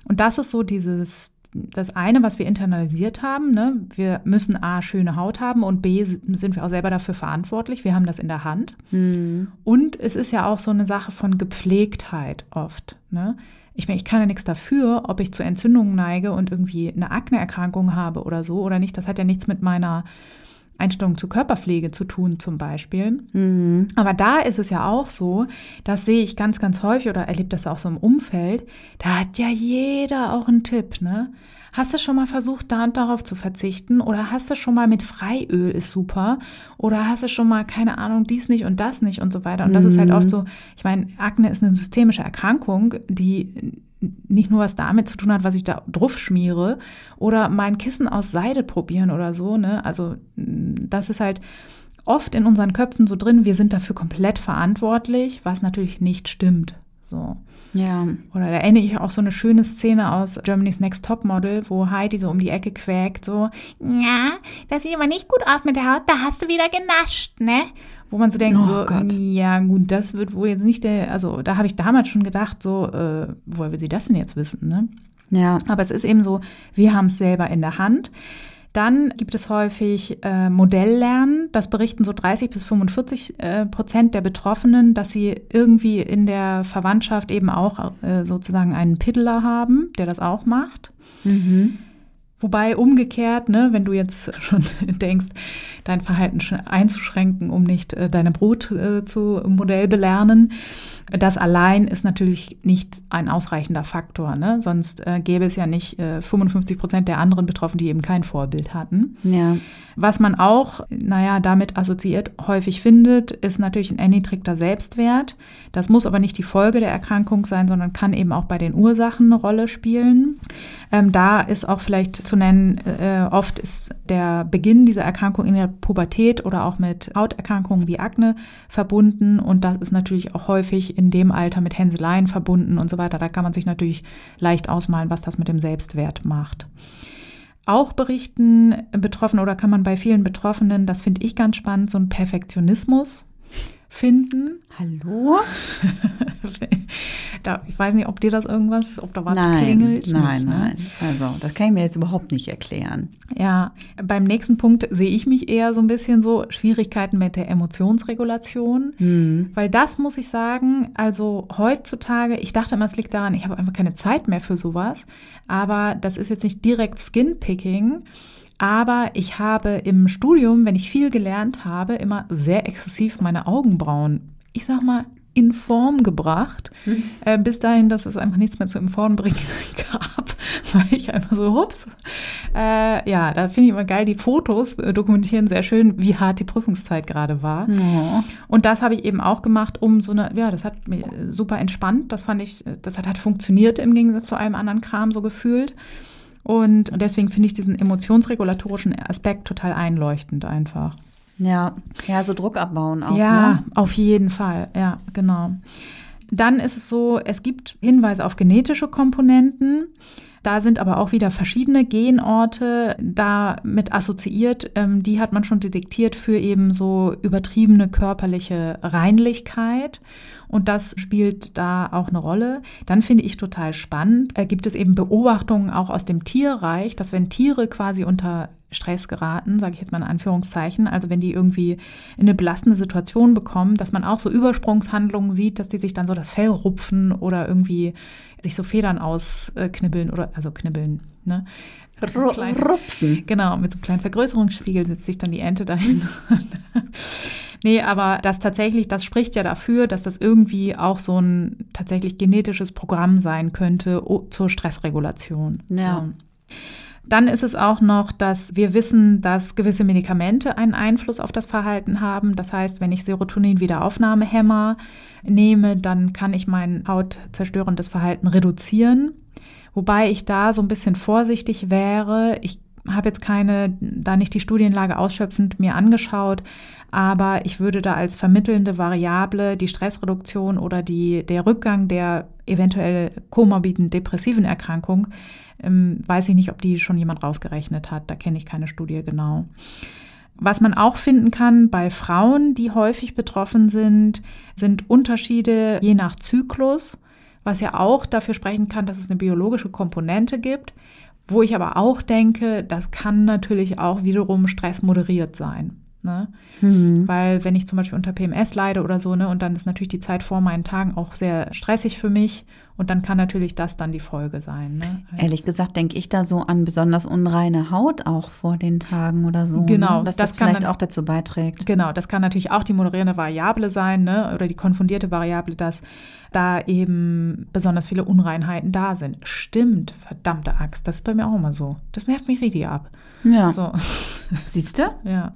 [SPEAKER 3] Und das ist so dieses, das eine, was wir internalisiert haben. Ne? Wir müssen A, schöne Haut haben und B, sind wir auch selber dafür verantwortlich. Wir haben das in der Hand. Mhm. Und es ist ja auch so eine Sache von Gepflegtheit oft. Ne? Ich meine, ich kann ja nichts dafür, ob ich zu Entzündungen neige und irgendwie eine Akneerkrankung habe oder so oder nicht. Das hat ja nichts mit meiner Einstellung zur Körperpflege zu tun zum Beispiel. Mhm. Aber da ist es ja auch so, das sehe ich ganz, ganz häufig oder erlebe das auch so im Umfeld, da hat ja jeder auch einen Tipp, ne? Hast du schon mal versucht, da und darauf zu verzichten? Oder hast du schon mal mit Freiöl ist super? Oder hast du schon mal, keine Ahnung, dies nicht und das nicht und so weiter? Und das mhm. ist halt oft mhm. so, ich meine, Akne ist eine systemische Erkrankung, die nicht nur was damit zu tun hat, was ich da drauf schmiere oder mein Kissen aus Seide probieren oder so. Ne? Also das ist halt oft in unseren Köpfen so drin, wir sind dafür komplett verantwortlich, was natürlich nicht stimmt. So.
[SPEAKER 2] Ja.
[SPEAKER 3] Oder da erinnere ich auch so eine schöne Szene aus Germany's Next Top Model, wo Heidi so um die Ecke quäkt, so, ja, das sieht aber nicht gut aus mit der Haut, da hast du wieder genascht, ne? Wo man so denkt, oh, so, Gott. ja gut, das wird wohl jetzt nicht der, also da habe ich damals schon gedacht, so, äh, woher will sie das denn jetzt wissen, ne?
[SPEAKER 2] Ja.
[SPEAKER 3] Aber es ist eben so, wir haben es selber in der Hand. Dann gibt es häufig äh, Modelllernen. Das berichten so 30 bis 45 äh, Prozent der Betroffenen, dass sie irgendwie in der Verwandtschaft eben auch äh, sozusagen einen Piddler haben, der das auch macht. Mhm. Wobei umgekehrt, ne, wenn du jetzt <laughs> schon denkst, dein Verhalten einzuschränken, um nicht äh, deine Brut äh, zu modellbelernen, das allein ist natürlich nicht ein ausreichender Faktor. Ne? Sonst äh, gäbe es ja nicht äh, 55 Prozent der anderen Betroffenen, die eben kein Vorbild hatten.
[SPEAKER 2] Ja.
[SPEAKER 3] Was man auch, naja, damit assoziiert häufig findet, ist natürlich ein erniedrigter Selbstwert. Das muss aber nicht die Folge der Erkrankung sein, sondern kann eben auch bei den Ursachen eine Rolle spielen. Ähm, da ist auch vielleicht zu nennen, äh, oft ist der Beginn dieser Erkrankung in der Pubertät oder auch mit Hauterkrankungen wie Akne verbunden. Und das ist natürlich auch häufig in dem Alter mit Hänseleien verbunden und so weiter. Da kann man sich natürlich leicht ausmalen, was das mit dem Selbstwert macht. Auch berichten Betroffene oder kann man bei vielen Betroffenen, das finde ich ganz spannend, so ein Perfektionismus finden.
[SPEAKER 2] Hallo? <laughs>
[SPEAKER 3] da, ich weiß nicht, ob dir das irgendwas, ob da was
[SPEAKER 2] nein,
[SPEAKER 3] klingelt.
[SPEAKER 2] Nein,
[SPEAKER 3] nicht, ne?
[SPEAKER 2] nein. Also, das kann ich mir jetzt überhaupt nicht erklären.
[SPEAKER 3] Ja, beim nächsten Punkt sehe ich mich eher so ein bisschen so Schwierigkeiten mit der Emotionsregulation,
[SPEAKER 2] Hm.
[SPEAKER 3] weil das muss ich sagen, also heutzutage, ich dachte immer, es liegt daran, ich habe einfach keine Zeit mehr für sowas, aber das ist jetzt nicht direkt Skinpicking. Aber ich habe im Studium, wenn ich viel gelernt habe, immer sehr exzessiv meine Augenbrauen, ich sag mal, in Form gebracht, <laughs> äh, bis dahin, dass es einfach nichts mehr zu in Form bringen <laughs> gab, weil ich einfach so, hups. Äh, ja, da finde ich immer geil, die Fotos dokumentieren sehr schön, wie hart die Prüfungszeit gerade war.
[SPEAKER 2] Oh.
[SPEAKER 3] Und das habe ich eben auch gemacht, um so eine, ja, das hat mir super entspannt. Das fand ich, das hat halt funktioniert im Gegensatz zu allem anderen Kram so gefühlt. Und deswegen finde ich diesen emotionsregulatorischen Aspekt total einleuchtend einfach.
[SPEAKER 2] Ja, ja, so Druck abbauen auch.
[SPEAKER 3] ja,
[SPEAKER 2] Ne?
[SPEAKER 3] auf jeden Fall. Ja, genau. Dann ist es so, es gibt Hinweise auf genetische Komponenten. Da sind aber auch wieder verschiedene Genorte damit assoziiert. Ähm, die hat man schon detektiert für eben so übertriebene körperliche Reinlichkeit. Und das spielt da auch eine Rolle. Dann finde ich total spannend, äh, gibt es eben Beobachtungen auch aus dem Tierreich, dass wenn Tiere quasi unter Stress geraten, sage ich jetzt mal in Anführungszeichen, also wenn die irgendwie in eine belastende Situation bekommen, dass man auch so Übersprungshandlungen sieht, dass die sich dann so das Fell rupfen oder irgendwie sich so Federn ausknibbeln oder also knibbeln, ne?
[SPEAKER 2] Ru
[SPEAKER 3] Klein-
[SPEAKER 2] Rupfen.
[SPEAKER 3] Genau, mit so einem kleinen Vergrößerungsspiegel setzt sich dann die Ente dahin. <laughs> nee, aber das tatsächlich, das spricht ja dafür, dass das irgendwie auch so ein tatsächlich genetisches Programm sein könnte zur Stressregulation.
[SPEAKER 2] Ja.
[SPEAKER 3] So. Dann ist es auch noch, dass wir wissen, dass gewisse Medikamente einen Einfluss auf das Verhalten haben. Das heißt, wenn ich Serotonin-Wiederaufnahmehemmer nehme, dann kann ich mein hautzerstörendes Verhalten reduzieren. Wobei ich da so ein bisschen vorsichtig wäre. Ich habe jetzt keine, da nicht die Studienlage ausschöpfend mir angeschaut, aber ich würde da als vermittelnde Variable die Stressreduktion oder die, der Rückgang der eventuell komorbiden depressiven Erkrankung, ähm, weiß ich nicht, ob die schon jemand rausgerechnet hat. Da kenne ich keine Studie genau. Was man auch finden kann bei Frauen, die häufig betroffen sind, sind Unterschiede je nach Zyklus, was ja auch dafür sprechen kann, dass es eine biologische Komponente gibt, wo ich aber auch denke, das kann natürlich auch wiederum stressmoderiert sein. Ne?
[SPEAKER 2] Hm.
[SPEAKER 3] Weil wenn ich zum Beispiel unter PMS leide oder so, ne, und dann ist natürlich die Zeit vor meinen Tagen auch sehr stressig für mich und dann kann natürlich das dann die Folge sein. Ne? Also-
[SPEAKER 2] Ehrlich gesagt denke ich da so an besonders unreine Haut auch vor den Tagen oder so.
[SPEAKER 3] Genau,
[SPEAKER 2] ne? dass
[SPEAKER 3] das
[SPEAKER 2] das, vielleicht
[SPEAKER 3] dann-
[SPEAKER 2] auch dazu beiträgt.
[SPEAKER 3] Genau, das kann natürlich auch die moderierende Variable sein, ne? oder die konfundierte Variable, dass da eben besonders viele Unreinheiten da sind. Stimmt, verdammte Axt, das ist bei mir auch immer so. Das nervt mich richtig ab.
[SPEAKER 2] Ja.
[SPEAKER 3] So,
[SPEAKER 2] Siehst du? <laughs>
[SPEAKER 3] ja.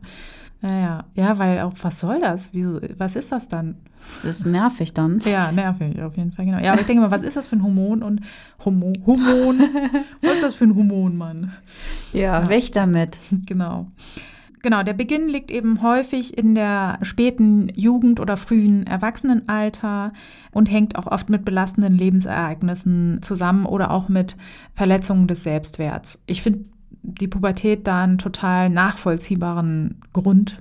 [SPEAKER 3] Ja, ja, ja, weil auch, was soll das? Wieso, was ist das dann?
[SPEAKER 2] Das ist nervig dann.
[SPEAKER 3] Ja, nervig, auf jeden Fall, genau. Ja, aber ich denke mal, was ist das für ein Hormon und Homo, Hormon? <laughs> was ist das für ein Hormon, Mann?
[SPEAKER 2] Ja, weg damit.
[SPEAKER 3] Genau. Genau, der Beginn liegt eben häufig in der späten Jugend oder frühen Erwachsenenalter und hängt auch oft mit belastenden Lebensereignissen zusammen oder auch mit Verletzungen des Selbstwerts. Ich finde die Pubertät da einen total nachvollziehbaren Grund,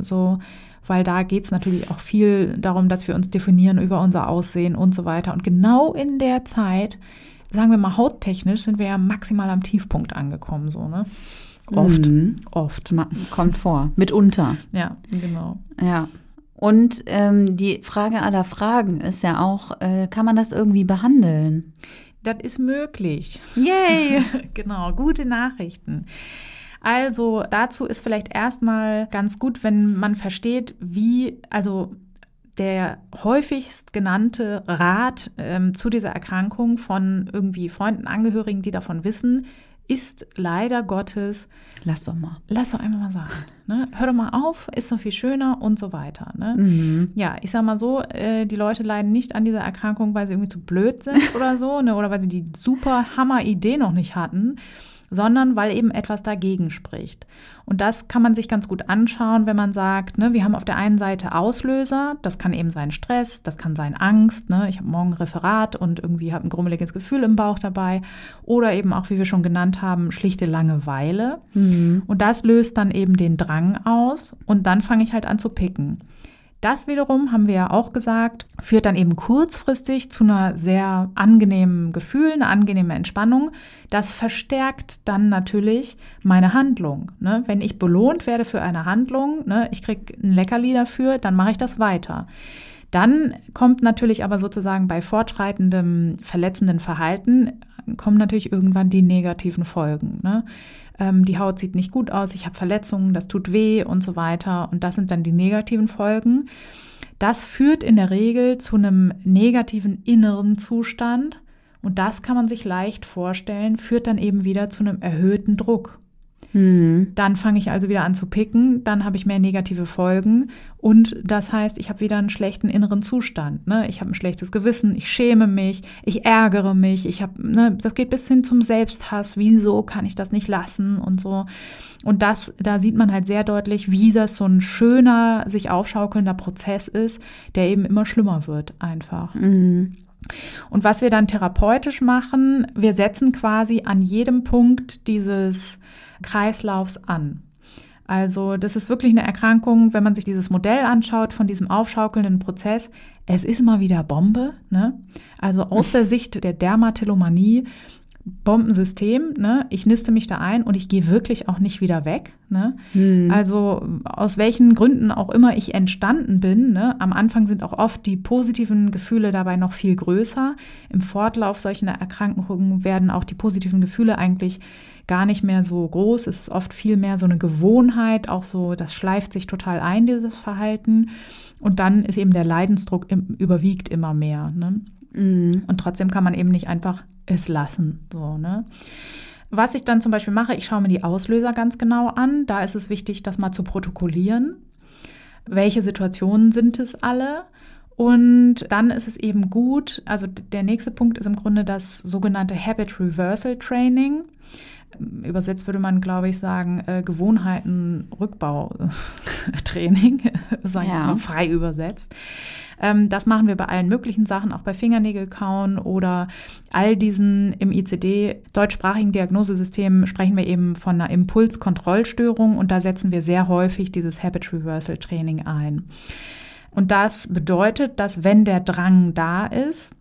[SPEAKER 3] so, weil da geht es natürlich auch viel darum, dass wir uns definieren über unser Aussehen und so weiter. Und genau in der Zeit, sagen wir mal hauttechnisch, sind wir ja maximal am Tiefpunkt angekommen, so, ne? Oft.
[SPEAKER 2] Mhm.
[SPEAKER 3] Oft.
[SPEAKER 2] Ma- Kommt vor. Mitunter.
[SPEAKER 3] Ja, genau.
[SPEAKER 2] Ja. Und ähm, die Frage aller Fragen ist ja auch, äh, kann man das irgendwie behandeln?
[SPEAKER 3] Das ist möglich.
[SPEAKER 2] Yay! <laughs>
[SPEAKER 3] genau, gute Nachrichten. Also dazu ist vielleicht erstmal ganz gut, wenn man versteht, wie, also der häufigst genannte Rat ähm, zu dieser Erkrankung von irgendwie Freunden, Angehörigen, die davon wissen, ist leider Gottes,
[SPEAKER 2] Lass doch mal.
[SPEAKER 3] lass doch einfach mal sagen, ne? hör doch mal auf, ist doch viel schöner und so weiter. Ne?
[SPEAKER 2] Mhm.
[SPEAKER 3] Ja, ich sag mal so, äh, die Leute leiden nicht an dieser Erkrankung, weil sie irgendwie zu blöd sind oder so, ne, oder weil sie die super Hammer-Idee noch nicht hatten, sondern weil eben etwas dagegen spricht. Und das kann man sich ganz gut anschauen, wenn man sagt, ne, wir haben auf der einen Seite Auslöser, das kann eben sein Stress, das kann sein Angst, ne, ich habe morgen ein Referat und irgendwie habe ein grummeliges Gefühl im Bauch dabei, oder eben auch, wie wir schon genannt haben, schlichte Langeweile.
[SPEAKER 2] Mhm.
[SPEAKER 3] Und das löst dann eben den Drang aus und dann fange ich halt an zu picken. Das wiederum, haben wir ja auch gesagt, führt dann eben kurzfristig zu einer sehr angenehmen Gefühl, einer angenehmen Entspannung. Das verstärkt dann natürlich meine Handlung. Ne? Wenn ich belohnt werde für eine Handlung, ne, ich kriege ein Leckerli dafür, dann mache ich das weiter. Dann kommt natürlich aber sozusagen bei fortschreitendem verletzenden Verhalten, kommen natürlich irgendwann die negativen Folgen. Ne? Ähm, die Haut sieht nicht gut aus, ich habe Verletzungen, das tut weh und so weiter. Und das sind dann die negativen Folgen. Das führt in der Regel zu einem negativen inneren Zustand. Und das kann man sich leicht vorstellen, führt dann eben wieder zu einem erhöhten Druck. Mhm. Dann fange ich also wieder an zu picken, dann habe ich mehr negative Folgen und das heißt, ich habe wieder einen schlechten inneren Zustand. Ne? Ich habe ein schlechtes Gewissen, ich schäme mich, ich ärgere mich, ich habe, ne, das geht bis hin zum Selbsthass. Wieso kann ich das nicht lassen und so. Und das, da sieht man halt sehr deutlich, wie das so ein schöner, sich aufschaukelnder Prozess ist, der eben immer schlimmer wird einfach. Mhm. Und was wir dann therapeutisch machen, wir setzen quasi an jedem Punkt dieses Kreislaufs an. Also das ist wirklich eine Erkrankung, wenn man sich dieses Modell anschaut von diesem aufschaukelnden Prozess. Es ist immer wieder Bombe. Ne? Also aus der Sicht der Dermatillomanie Bombensystem, ne? Ich niste mich da ein und ich gehe wirklich auch nicht wieder weg. Ne? Hm. Also aus welchen Gründen auch immer ich entstanden bin. Ne? Am Anfang sind auch oft die positiven Gefühle dabei noch viel größer. Im Fortlauf solcher Erkrankungen werden auch die positiven Gefühle eigentlich gar nicht mehr so groß. Es ist oft viel mehr so eine Gewohnheit, auch so, das schleift sich total ein, dieses Verhalten. Und dann ist eben der Leidensdruck im, überwiegt immer mehr. Ne? Mhm. Und trotzdem kann man eben nicht einfach es lassen. So, ne? Was ich dann zum Beispiel mache, ich schaue mir die Auslöser ganz genau an. Da ist es wichtig, das mal zu protokollieren. Welche Situationen sind es alle? Und dann ist es eben gut, also der nächste Punkt ist im Grunde das sogenannte Habit Reversal Training. Übersetzt würde man, glaube ich, sagen, äh, Gewohnheitenrückbautraining, <laughs> <laughs> sage ich ja. mal frei übersetzt. Ähm, das machen wir bei allen möglichen Sachen, auch bei Fingernägelkauen oder all diesen im ICD deutschsprachigen Diagnosesystemen sprechen wir eben von einer Impulskontrollstörung und da setzen wir sehr häufig dieses Habit Reversal Training ein. Und das bedeutet, dass wenn der Drang da ist,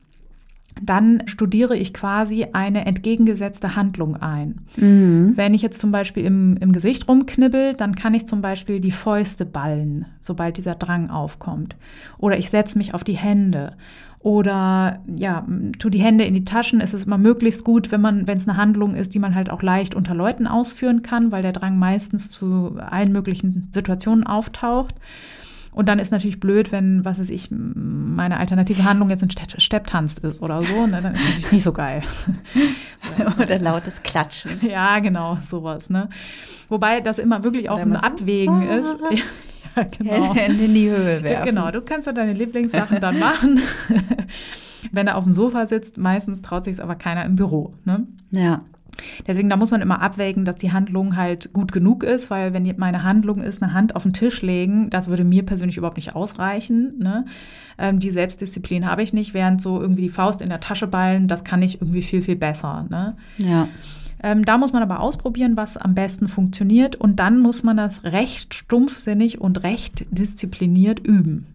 [SPEAKER 3] dann studiere ich quasi eine entgegengesetzte Handlung ein. Mhm. Wenn ich jetzt zum Beispiel im, im Gesicht rumknibbel, dann kann ich zum Beispiel die Fäuste ballen, sobald dieser Drang aufkommt. Oder ich setze mich auf die Hände. Oder ja, tu die Hände in die Taschen. Es ist immer möglichst gut, wenn man, wenn es eine Handlung ist, die man halt auch leicht unter Leuten ausführen kann, weil der Drang meistens zu allen möglichen Situationen auftaucht. Und dann ist natürlich blöd, wenn, was weiß ich, meine alternative Handlung jetzt ein Stepptanz ist oder so. Ne? Dann ist natürlich nicht so geil. <laughs>
[SPEAKER 2] oder lautes Klatschen.
[SPEAKER 3] Ja, genau, sowas. Ne? Wobei das immer wirklich auch ein Abwägen so, ist. <laughs>
[SPEAKER 2] Ja, genau. Hände in die Höhe werfen.
[SPEAKER 3] Genau, du kannst ja deine Lieblingssachen dann machen. <laughs> Wenn er auf dem Sofa sitzt, meistens traut sich es aber keiner im Büro. Ne?
[SPEAKER 2] Ja.
[SPEAKER 3] Deswegen, da muss man immer abwägen, dass die Handlung halt gut genug ist, weil wenn meine Handlung ist, eine Hand auf den Tisch legen, das würde mir persönlich überhaupt nicht ausreichen. Ne? Ähm, die Selbstdisziplin habe ich nicht, während so irgendwie die Faust in der Tasche ballen, das kann ich irgendwie viel, viel besser. Ne?
[SPEAKER 2] Ja.
[SPEAKER 3] Ähm, da muss man aber ausprobieren, was am besten funktioniert und dann muss man das recht stumpfsinnig und recht diszipliniert üben.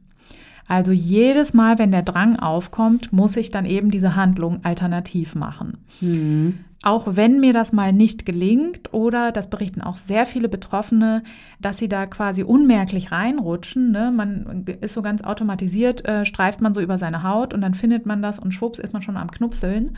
[SPEAKER 3] Also jedes Mal, wenn der Drang aufkommt, muss ich dann eben diese Handlung alternativ machen. Mhm. Auch wenn mir das mal nicht gelingt oder das berichten auch sehr viele Betroffene, dass sie da quasi unmerklich reinrutschen. Ne? Man ist so ganz automatisiert, äh, streift man so über seine Haut und dann findet man das und schwupps ist man schon am Knupseln.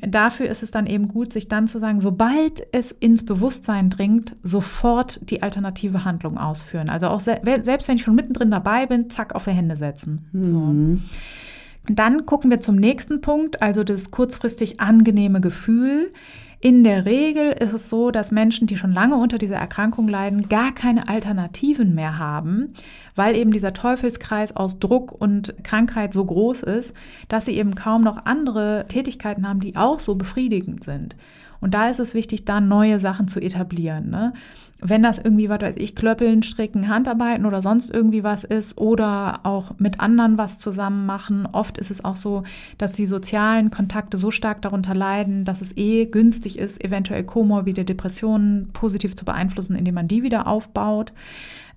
[SPEAKER 3] Dafür ist es dann eben gut, sich dann zu sagen, sobald es ins Bewusstsein dringt, sofort die alternative Handlung ausführen. Also auch se selbst wenn ich schon mittendrin dabei bin, zack, auf die Hände setzen. Mhm. So. Dann gucken wir zum nächsten Punkt, also das kurzfristig angenehme Gefühl. In der Regel ist es so, dass Menschen, die schon lange unter dieser Erkrankung leiden, gar keine Alternativen mehr haben, weil eben dieser Teufelskreis aus Druck und Krankheit so groß ist, dass sie eben kaum noch andere Tätigkeiten haben, die auch so befriedigend sind. Und da ist es wichtig, da neue Sachen zu etablieren. Ne? Wenn das irgendwie, was weiß ich, Klöppeln, Stricken, Handarbeiten oder sonst irgendwie was ist oder auch mit anderen was zusammen machen. Oft ist es auch so, dass die sozialen Kontakte so stark darunter leiden, dass es eh günstig ist, eventuell komorbide Depressionen positiv zu beeinflussen, indem man die wieder aufbaut.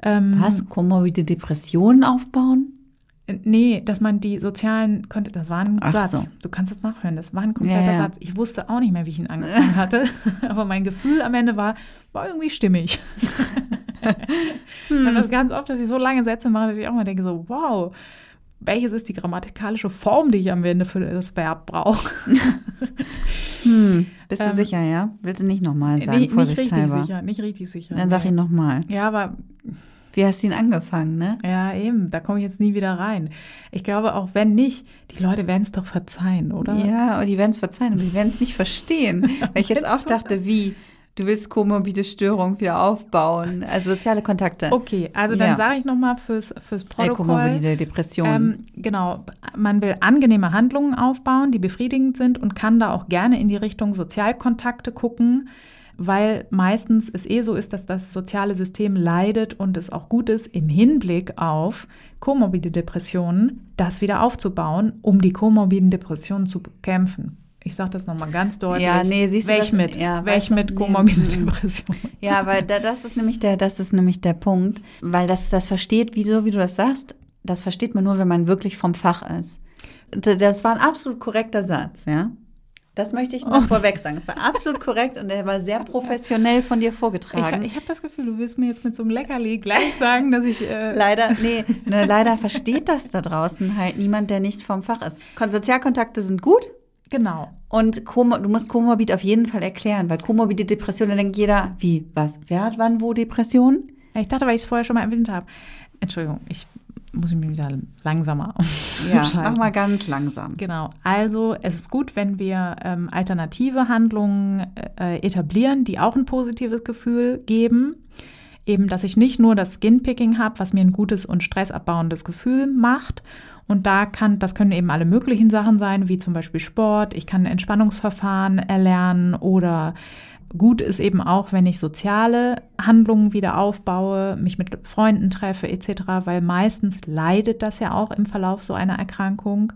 [SPEAKER 2] Ähm, was? Komorbide Depressionen aufbauen?
[SPEAKER 3] Nee, dass man die sozialen konnte, das war ein Ach Satz. So. Du kannst es nachhören, das war ein kompletter ja, ja. Satz. Ich wusste auch nicht mehr, wie ich ihn angefangen hatte, <laughs> aber mein Gefühl am Ende war, war irgendwie stimmig. hm. Ich habe das ganz oft, dass ich so lange Sätze mache, dass ich auch mal denke so, wow, welches ist die grammatikalische Form, die ich am Ende für das Verb brauche? <laughs>
[SPEAKER 2] hm. Bist du ähm, sicher, ja? Willst du nicht nochmal sagen,
[SPEAKER 3] nee, Nicht richtig sicher, nicht richtig sicher.
[SPEAKER 2] Dann sag ihn nochmal.
[SPEAKER 3] Ja, aber
[SPEAKER 2] wie hast du ihn angefangen, ne?
[SPEAKER 3] Ja, eben. Da komme ich jetzt nie wieder rein. Ich glaube, auch wenn nicht, die Leute werden es doch verzeihen, oder?
[SPEAKER 2] Ja, die werden es verzeihen, aber die werden es nicht verstehen. <laughs> Weil ich jetzt auch dachte, wie? Du willst komorbide Störung wieder aufbauen, also soziale Kontakte.
[SPEAKER 3] Okay, also dann ja. sage ich nochmal fürs, fürs Protokoll.
[SPEAKER 2] komorbide Depression. Ähm,
[SPEAKER 3] genau, man will angenehme Handlungen aufbauen, die befriedigend sind und kann da auch gerne in die Richtung Sozialkontakte gucken weil meistens es eh so ist, dass das soziale System leidet und es auch gut ist, im Hinblick auf komorbide Depressionen das wieder aufzubauen, um die komorbiden Depressionen zu bekämpfen. Ich sage das nochmal ganz deutlich.
[SPEAKER 2] Ja, nee, siehst du
[SPEAKER 3] Welch
[SPEAKER 2] das,
[SPEAKER 3] mit,
[SPEAKER 2] ja,
[SPEAKER 3] welch mit komorbide nee, Depression.
[SPEAKER 2] Ja, weil da, das ist nämlich der, das ist nämlich der Punkt, weil das, das versteht, wie so wie du das sagst, das versteht man nur, wenn man wirklich vom Fach ist. Das war ein absolut korrekter Satz, ja. Das möchte ich mal oh. vorweg sagen. Es war absolut korrekt und er war sehr professionell von dir vorgetragen.
[SPEAKER 3] Ich, ich habe das Gefühl, du willst mir jetzt mit so einem Leckerli gleich sagen, dass ich. Äh
[SPEAKER 2] leider, nee, <laughs> ne, leider versteht das da draußen halt niemand, der nicht vom Fach ist. Sozialkontakte sind gut.
[SPEAKER 3] Genau.
[SPEAKER 2] Und du musst Komorbid auf jeden Fall erklären, weil komorbide Depressionen, denkt jeder, wie, was? Wer hat wann wo Depressionen?
[SPEAKER 3] Ich dachte, weil ich es vorher schon mal erwähnt habe. Entschuldigung, ich muss ich mich wieder langsamer <laughs>
[SPEAKER 2] Ja, mach mal ganz langsam.
[SPEAKER 3] Genau. Also es ist gut, wenn wir ähm, alternative Handlungen äh, etablieren, die auch ein positives Gefühl geben. Eben, dass ich nicht nur das Skinpicking habe, was mir ein gutes und stressabbauendes Gefühl macht. Und da kann, das können eben alle möglichen Sachen sein, wie zum Beispiel Sport. Ich kann Entspannungsverfahren erlernen oder Gut ist eben auch, wenn ich soziale Handlungen wieder aufbaue, mich mit Freunden treffe etc., weil meistens leidet das ja auch im Verlauf so einer Erkrankung.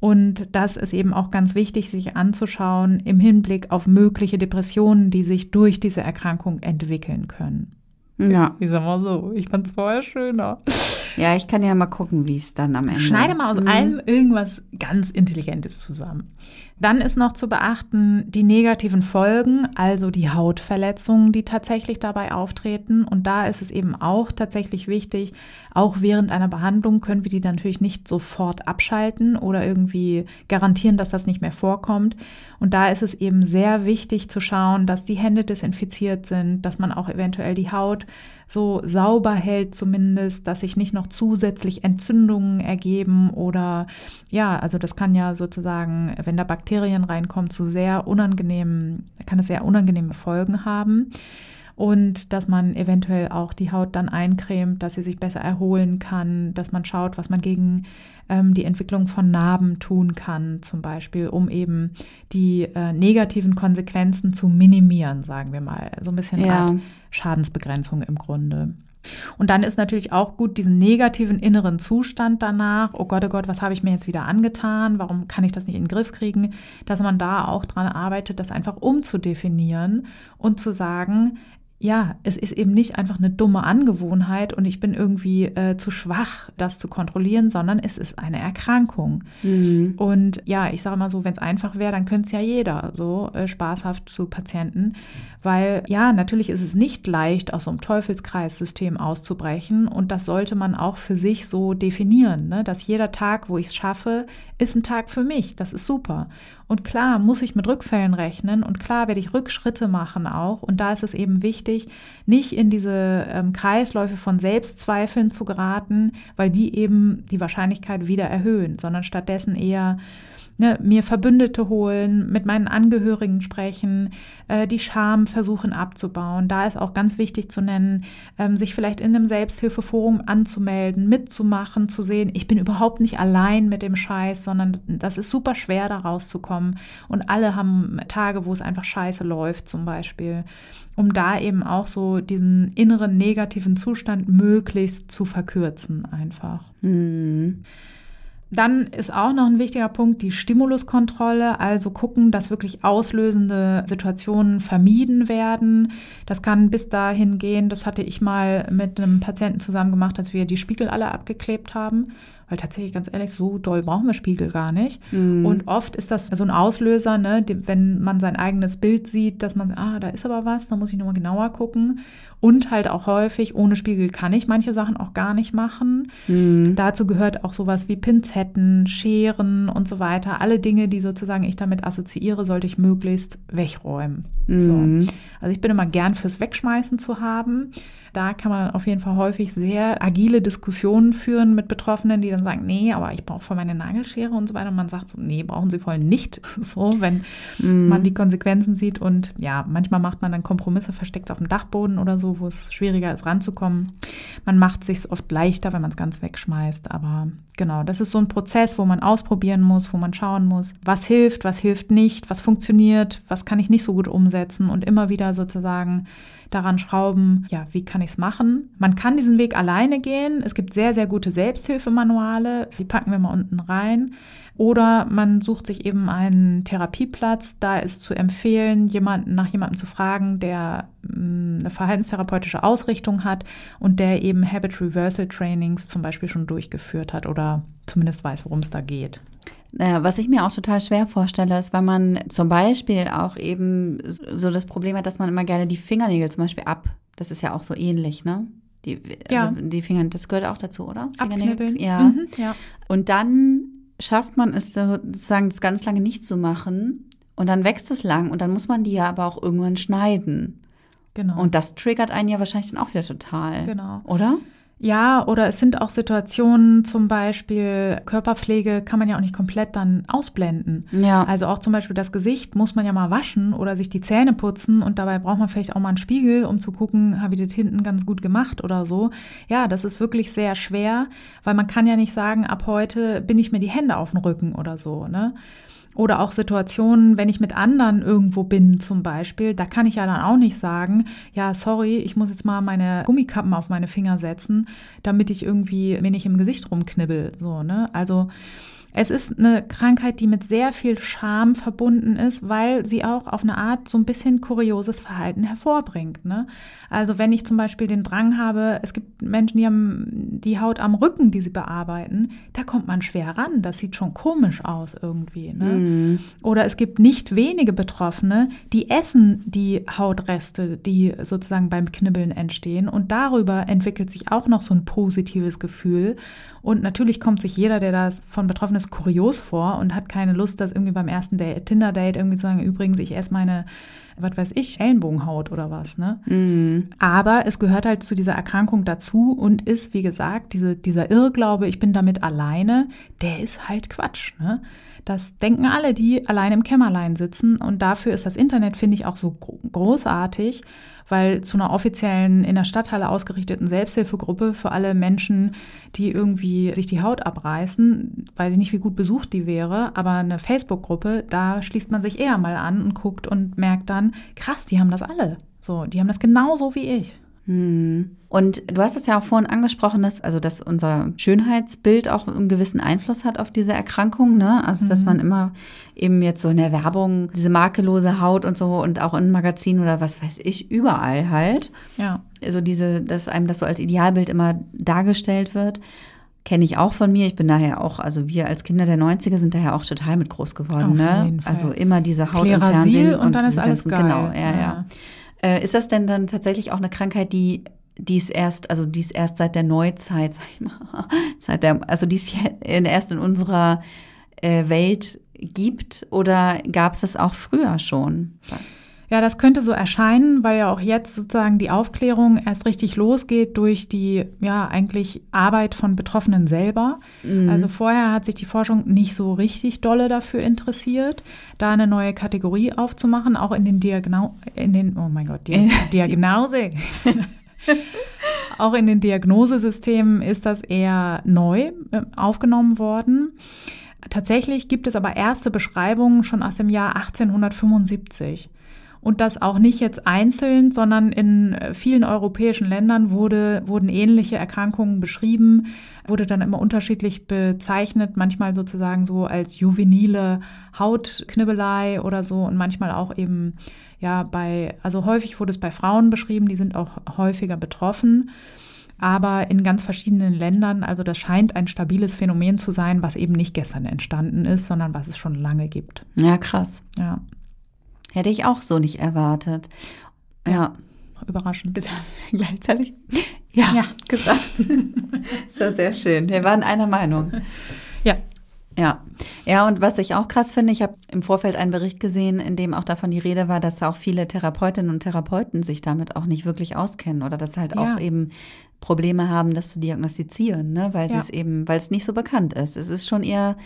[SPEAKER 3] Und das ist eben auch ganz wichtig, sich anzuschauen im Hinblick auf mögliche Depressionen, die sich durch diese Erkrankung entwickeln können.
[SPEAKER 2] Ja.
[SPEAKER 3] Ich sag mal so, ich fand es vorher schöner.
[SPEAKER 2] Ja, ich kann ja mal gucken, wie es dann am Ende.
[SPEAKER 3] Schneide mal aus mhm. allem irgendwas ganz Intelligentes zusammen. Dann ist noch zu beachten die negativen Folgen, also die Hautverletzungen, die tatsächlich dabei auftreten. Und da ist es eben auch tatsächlich wichtig, auch während einer Behandlung können wir die natürlich nicht sofort abschalten oder irgendwie garantieren, dass das nicht mehr vorkommt. Und da ist es eben sehr wichtig zu schauen, dass die Hände desinfiziert sind, dass man auch eventuell die Haut so sauber hält zumindest, dass sich nicht noch zusätzlich Entzündungen ergeben oder ja, also das kann ja sozusagen, wenn da Bakterien reinkommen, zu sehr unangenehmen, kann es sehr unangenehme Folgen haben. Und dass man eventuell auch die Haut dann eincremt, dass sie sich besser erholen kann, dass man schaut, was man gegen ähm, die Entwicklung von Narben tun kann, zum Beispiel, um eben die äh, negativen Konsequenzen zu minimieren, sagen wir mal. So ein bisschen ja. Art Schadensbegrenzung im Grunde. Und dann ist natürlich auch gut, diesen negativen inneren Zustand danach, oh Gott, oh Gott, was habe ich mir jetzt wieder angetan, warum kann ich das nicht in den Griff kriegen, dass man da auch dran arbeitet, das einfach umzudefinieren und zu sagen, ja, es ist eben nicht einfach eine dumme Angewohnheit und ich bin irgendwie äh, zu schwach, das zu kontrollieren, sondern es ist eine Erkrankung. Mhm. Und ja, ich sage mal so, wenn es einfach wäre, dann könnte es ja jeder so äh, spaßhaft zu Patienten, weil ja, natürlich ist es nicht leicht, aus so einem Teufelskreissystem auszubrechen und das sollte man auch für sich so definieren, ne? dass jeder Tag, wo ich es schaffe, ist ein Tag für mich. Das ist super. Und klar muss ich mit Rückfällen rechnen und klar werde ich Rückschritte machen auch. Und da ist es eben wichtig, nicht in diese ähm, Kreisläufe von Selbstzweifeln zu geraten, weil die eben die Wahrscheinlichkeit wieder erhöhen, sondern stattdessen eher ne, mir Verbündete holen, mit meinen Angehörigen sprechen, äh, die Scham versuchen abzubauen. Da ist auch ganz wichtig zu nennen, ähm, sich vielleicht in einem Selbsthilfeforum anzumelden, mitzumachen, zu sehen, ich bin überhaupt nicht allein mit dem Scheiß, sondern das ist super schwer, da rauszukommen. Und alle haben Tage, wo es einfach scheiße läuft, zum Beispiel um da eben auch so diesen inneren negativen Zustand möglichst zu verkürzen einfach. Mhm. Dann ist auch noch ein wichtiger Punkt die Stimuluskontrolle, also gucken, dass wirklich auslösende Situationen vermieden werden. Das kann bis dahin gehen, das hatte ich mal mit einem Patienten zusammen gemacht, dass wir die Spiegel alle abgeklebt haben weil tatsächlich ganz ehrlich, so doll brauchen wir Spiegel gar nicht. Mhm. Und oft ist das so ein Auslöser, ne, wenn man sein eigenes Bild sieht, dass man, ah, da ist aber was, da muss ich nochmal genauer gucken. Und halt auch häufig, ohne Spiegel kann ich manche Sachen auch gar nicht machen. Mhm. Dazu gehört auch sowas wie Pinzetten, Scheren und so weiter. Alle Dinge, die sozusagen ich damit assoziiere, sollte ich möglichst wegräumen. Mhm. So. Also ich bin immer gern fürs Wegschmeißen zu haben. Da kann man auf jeden Fall häufig sehr agile Diskussionen führen mit Betroffenen, die dann sagen, nee, aber ich brauche voll meine Nagelschere und so weiter. Und man sagt so, nee, brauchen sie voll nicht. <laughs> So, wenn mm. man die Konsequenzen sieht. Und ja, manchmal macht man dann Kompromisse, versteckt auf dem Dachboden oder so, wo es schwieriger ist, ranzukommen. Man macht sich oft leichter, wenn man es ganz wegschmeißt. Aber genau, das ist so ein Prozess, wo man ausprobieren muss, wo man schauen muss, was hilft, was hilft nicht, was funktioniert, was kann ich nicht so gut umsetzen und immer wieder sozusagen daran schrauben, ja, wie kann ich es machen? Man kann diesen Weg alleine gehen. Es gibt sehr, sehr gute Selbsthilfemanuale. Die packen wir mal unten rein. Oder man sucht sich eben einen Therapieplatz. Da ist zu empfehlen, jemanden nach jemandem zu fragen, der mm, eine verhaltenstherapeutische Ausrichtung hat und der eben Habit Reversal Trainings zum Beispiel schon durchgeführt hat oder zumindest weiß, worum es da geht.
[SPEAKER 2] Naja, was ich mir auch total schwer vorstelle, ist, wenn man zum Beispiel auch eben so das Problem hat, dass man immer gerne die Fingernägel zum Beispiel ab. Das ist ja auch so ähnlich, ne? Die, also ja. die Finger, das gehört auch dazu, oder?
[SPEAKER 3] Abknibbeln.
[SPEAKER 2] Ja. Mhm, ja. Und dann schafft man es sozusagen, das ganz lange nicht zu machen. Und dann wächst es lang und dann muss man die ja aber auch irgendwann schneiden. Genau. Und das triggert einen ja wahrscheinlich dann auch wieder total. Genau. Oder?
[SPEAKER 3] Ja, oder es sind auch Situationen, zum Beispiel Körperpflege kann man ja auch nicht komplett dann ausblenden. Ja. Also auch zum Beispiel das Gesicht muss man ja mal waschen oder sich die Zähne putzen und dabei braucht man vielleicht auch mal einen Spiegel, um zu gucken, habe ich das hinten ganz gut gemacht oder so. Ja, das ist wirklich sehr schwer, weil man kann ja nicht sagen, ab heute bin ich mir die Hände auf den Rücken oder so, ne? Oder auch Situationen, wenn ich mit anderen irgendwo bin zum Beispiel, da kann ich ja dann auch nicht sagen, ja, sorry, ich muss jetzt mal meine Gummikappen auf meine Finger setzen, damit ich irgendwie mir nicht im Gesicht rumknibbel. So, ne? Also es ist eine Krankheit, die mit sehr viel Scham verbunden ist, weil sie auch auf eine Art so ein bisschen kurioses Verhalten hervorbringt. Ne? Also wenn ich zum Beispiel den Drang habe, es gibt Menschen, die haben die Haut am Rücken, die sie bearbeiten, da kommt man schwer ran. Das sieht schon komisch aus irgendwie. Ne? Mhm. Oder es gibt nicht wenige Betroffene, die essen die Hautreste, die sozusagen beim Knibbeln entstehen. Und darüber entwickelt sich auch noch so ein positives Gefühl. Und natürlich kommt sich jeder, der das von betroffen ist, kurios vor und hat keine Lust, das irgendwie beim ersten Tinder-Date irgendwie zu sagen, übrigens, ich esse meine, was weiß ich, Ellenbogenhaut oder was. Ne? Mhm. Aber es gehört halt zu dieser Erkrankung dazu und ist, wie gesagt, diese, dieser Irrglaube, ich bin damit alleine, der ist halt Quatsch. Ne? Das denken alle, die allein im Kämmerlein sitzen. Und dafür ist das Internet, finde ich, auch so großartig, weil zu einer offiziellen, in der Stadthalle ausgerichteten Selbsthilfegruppe für alle Menschen, die irgendwie sich die Haut abreißen, weiß ich nicht, wie gut besucht die wäre, aber eine Facebook-Gruppe, da schließt man sich eher mal an und guckt und merkt dann, krass, die haben das alle. So, die haben das genauso wie ich.
[SPEAKER 2] Hm. Und du hast es ja auch vorhin angesprochen, dass, also, dass unser Schönheitsbild auch einen gewissen Einfluss hat auf diese Erkrankung, ne? Also, dass mhm. man immer eben jetzt so in der Werbung diese makellose Haut und so und auch in Magazinen oder was weiß ich, überall halt. Ja. Also diese, dass einem das so als Idealbild immer dargestellt wird kenne ich auch von mir. Ich bin daher auch, also wir als Kinder der 90er sind daher auch total mit groß geworden. Auf ne? Also immer diese Haut
[SPEAKER 3] Klerasil im Fernsehen und, und dann ist alles
[SPEAKER 2] ganzen, geil. Genau, ja, ja. ja. Äh, ist das denn dann tatsächlich auch eine Krankheit, die die ist erst, also die ist erst seit der Neuzeit, <laughs> sag ich mal, seit der, also die es erst in unserer äh, Welt gibt oder gab es das auch früher schon?
[SPEAKER 3] Ja, das könnte so erscheinen, weil ja auch jetzt sozusagen die Aufklärung erst richtig losgeht durch die, ja, eigentlich Arbeit von Betroffenen selber. Mhm. Also vorher hat sich die Forschung nicht so richtig dolle dafür interessiert, da eine neue Kategorie aufzumachen, auch in den Diagno in den, oh mein Gott, Di <laughs> <laughs> Diagnose. <laughs> auch in den Diagnosesystemen ist das eher neu äh, aufgenommen worden. Tatsächlich gibt es aber erste Beschreibungen schon aus dem Jahr 1875 und das auch nicht jetzt einzeln, sondern in vielen europäischen Ländern wurde, wurden ähnliche Erkrankungen beschrieben, wurde dann immer unterschiedlich bezeichnet, manchmal sozusagen so als juvenile Hautknibbelei oder so und manchmal auch eben ja bei, also häufig wurde es bei Frauen beschrieben, die sind auch häufiger betroffen aber in ganz verschiedenen Ländern. Also das scheint ein stabiles Phänomen zu sein, was eben nicht gestern entstanden ist, sondern was es schon lange gibt.
[SPEAKER 2] Ja, krass. Ja. Hätte ich auch so nicht erwartet. Ja.
[SPEAKER 3] Überraschend.
[SPEAKER 2] Das haben wir gleichzeitig ja, ja. gesagt. <laughs> das war sehr schön. Wir waren einer Meinung.
[SPEAKER 3] Ja.
[SPEAKER 2] Ja. Ja, und was ich auch krass finde, ich habe im Vorfeld einen Bericht gesehen, in dem auch davon die Rede war, dass auch viele Therapeutinnen und Therapeuten sich damit auch nicht wirklich auskennen oder dass halt ja. auch eben Probleme haben, das zu diagnostizieren, ne? weil ja. es eben, weil es nicht so bekannt ist. Es ist schon eher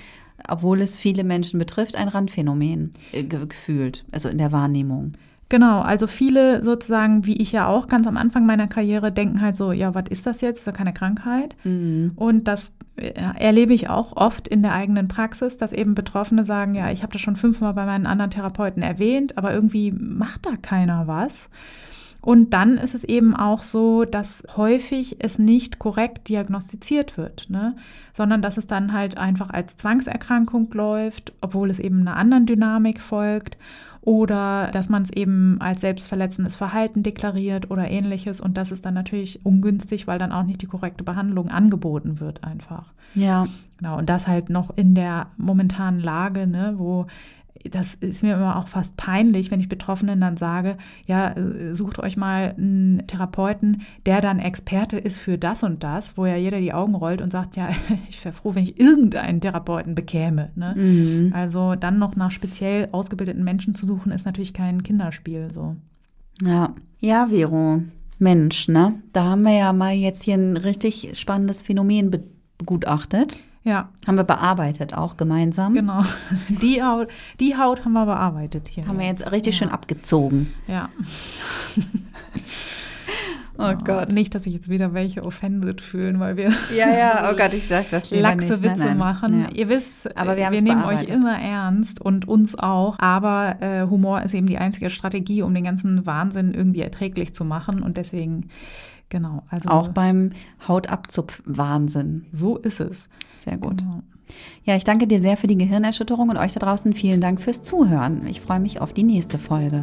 [SPEAKER 2] obwohl es viele Menschen betrifft, ein Randphänomen äh, gefühlt, also in der Wahrnehmung.
[SPEAKER 3] Genau, also viele sozusagen, wie ich ja auch ganz am Anfang meiner Karriere, denken halt so, ja, was ist das jetzt? Ist ja keine Krankheit. Mhm. Und das äh, erlebe ich auch oft in der eigenen Praxis, dass eben Betroffene sagen, ja, ich habe das schon fünfmal bei meinen anderen Therapeuten erwähnt, aber irgendwie macht da keiner was. Und dann ist es eben auch so, dass häufig es nicht korrekt diagnostiziert wird, ne? sondern dass es dann halt einfach als Zwangserkrankung läuft, obwohl es eben einer anderen Dynamik folgt oder dass man es eben als selbstverletzendes Verhalten deklariert oder ähnliches. Und das ist dann natürlich ungünstig, weil dann auch nicht die korrekte Behandlung angeboten wird einfach.
[SPEAKER 2] Ja.
[SPEAKER 3] Genau. Und das halt noch in der momentanen Lage, ne, wo das ist mir immer auch fast peinlich, wenn ich Betroffenen dann sage, ja, äh, sucht euch mal einen Therapeuten, der dann Experte ist für das und das, wo ja jeder die Augen rollt und sagt, ja, <laughs> ich wäre froh, wenn ich irgendeinen Therapeuten bekäme. Ne? Mhm. Also dann noch nach speziell ausgebildeten Menschen zu suchen, ist natürlich kein Kinderspiel. So.
[SPEAKER 2] Ja, ja, Vero. Mensch, ne? Da haben wir ja mal jetzt hier ein richtig spannendes Phänomen begutachtet.
[SPEAKER 3] Ja.
[SPEAKER 2] Haben wir bearbeitet auch gemeinsam.
[SPEAKER 3] Genau. <laughs> Die Haut, die Haut haben wir bearbeitet hier.
[SPEAKER 2] Haben wir jetzt richtig ja. schön abgezogen.
[SPEAKER 3] Ja. <laughs> oh, oh, Gott. Nicht, dass sich jetzt wieder welche offended fühlen, weil wir
[SPEAKER 2] ja, ja, oh <laughs> Gott, ich sag das lieber
[SPEAKER 3] Lachse
[SPEAKER 2] nicht.
[SPEAKER 3] Witze nein, nein. machen. Ja. Ihr wisst, aber wir, wir nehmen euch immer ernst und uns auch. Aber äh, Humor ist eben die einzige Strategie, um den ganzen Wahnsinn irgendwie erträglich zu machen. Und deswegen Genau.
[SPEAKER 2] Also auch beim Hautabzupf-Wahnsinn.
[SPEAKER 3] So ist es.
[SPEAKER 2] Sehr gut. Genau. Ja, ich danke dir sehr für die Gehirnerschütterung und euch da draußen vielen Dank fürs Zuhören. Ich freue mich auf die nächste Folge.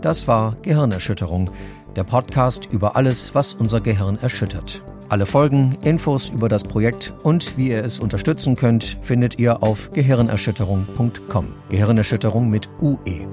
[SPEAKER 1] Das war Gehirnerschütterung, der Podcast über alles, was unser Gehirn erschüttert. Alle Folgen, Infos über das Projekt und wie ihr es unterstützen könnt, findet ihr auf gehirnerschütterung.com. Gehirnerschütterung mit UE.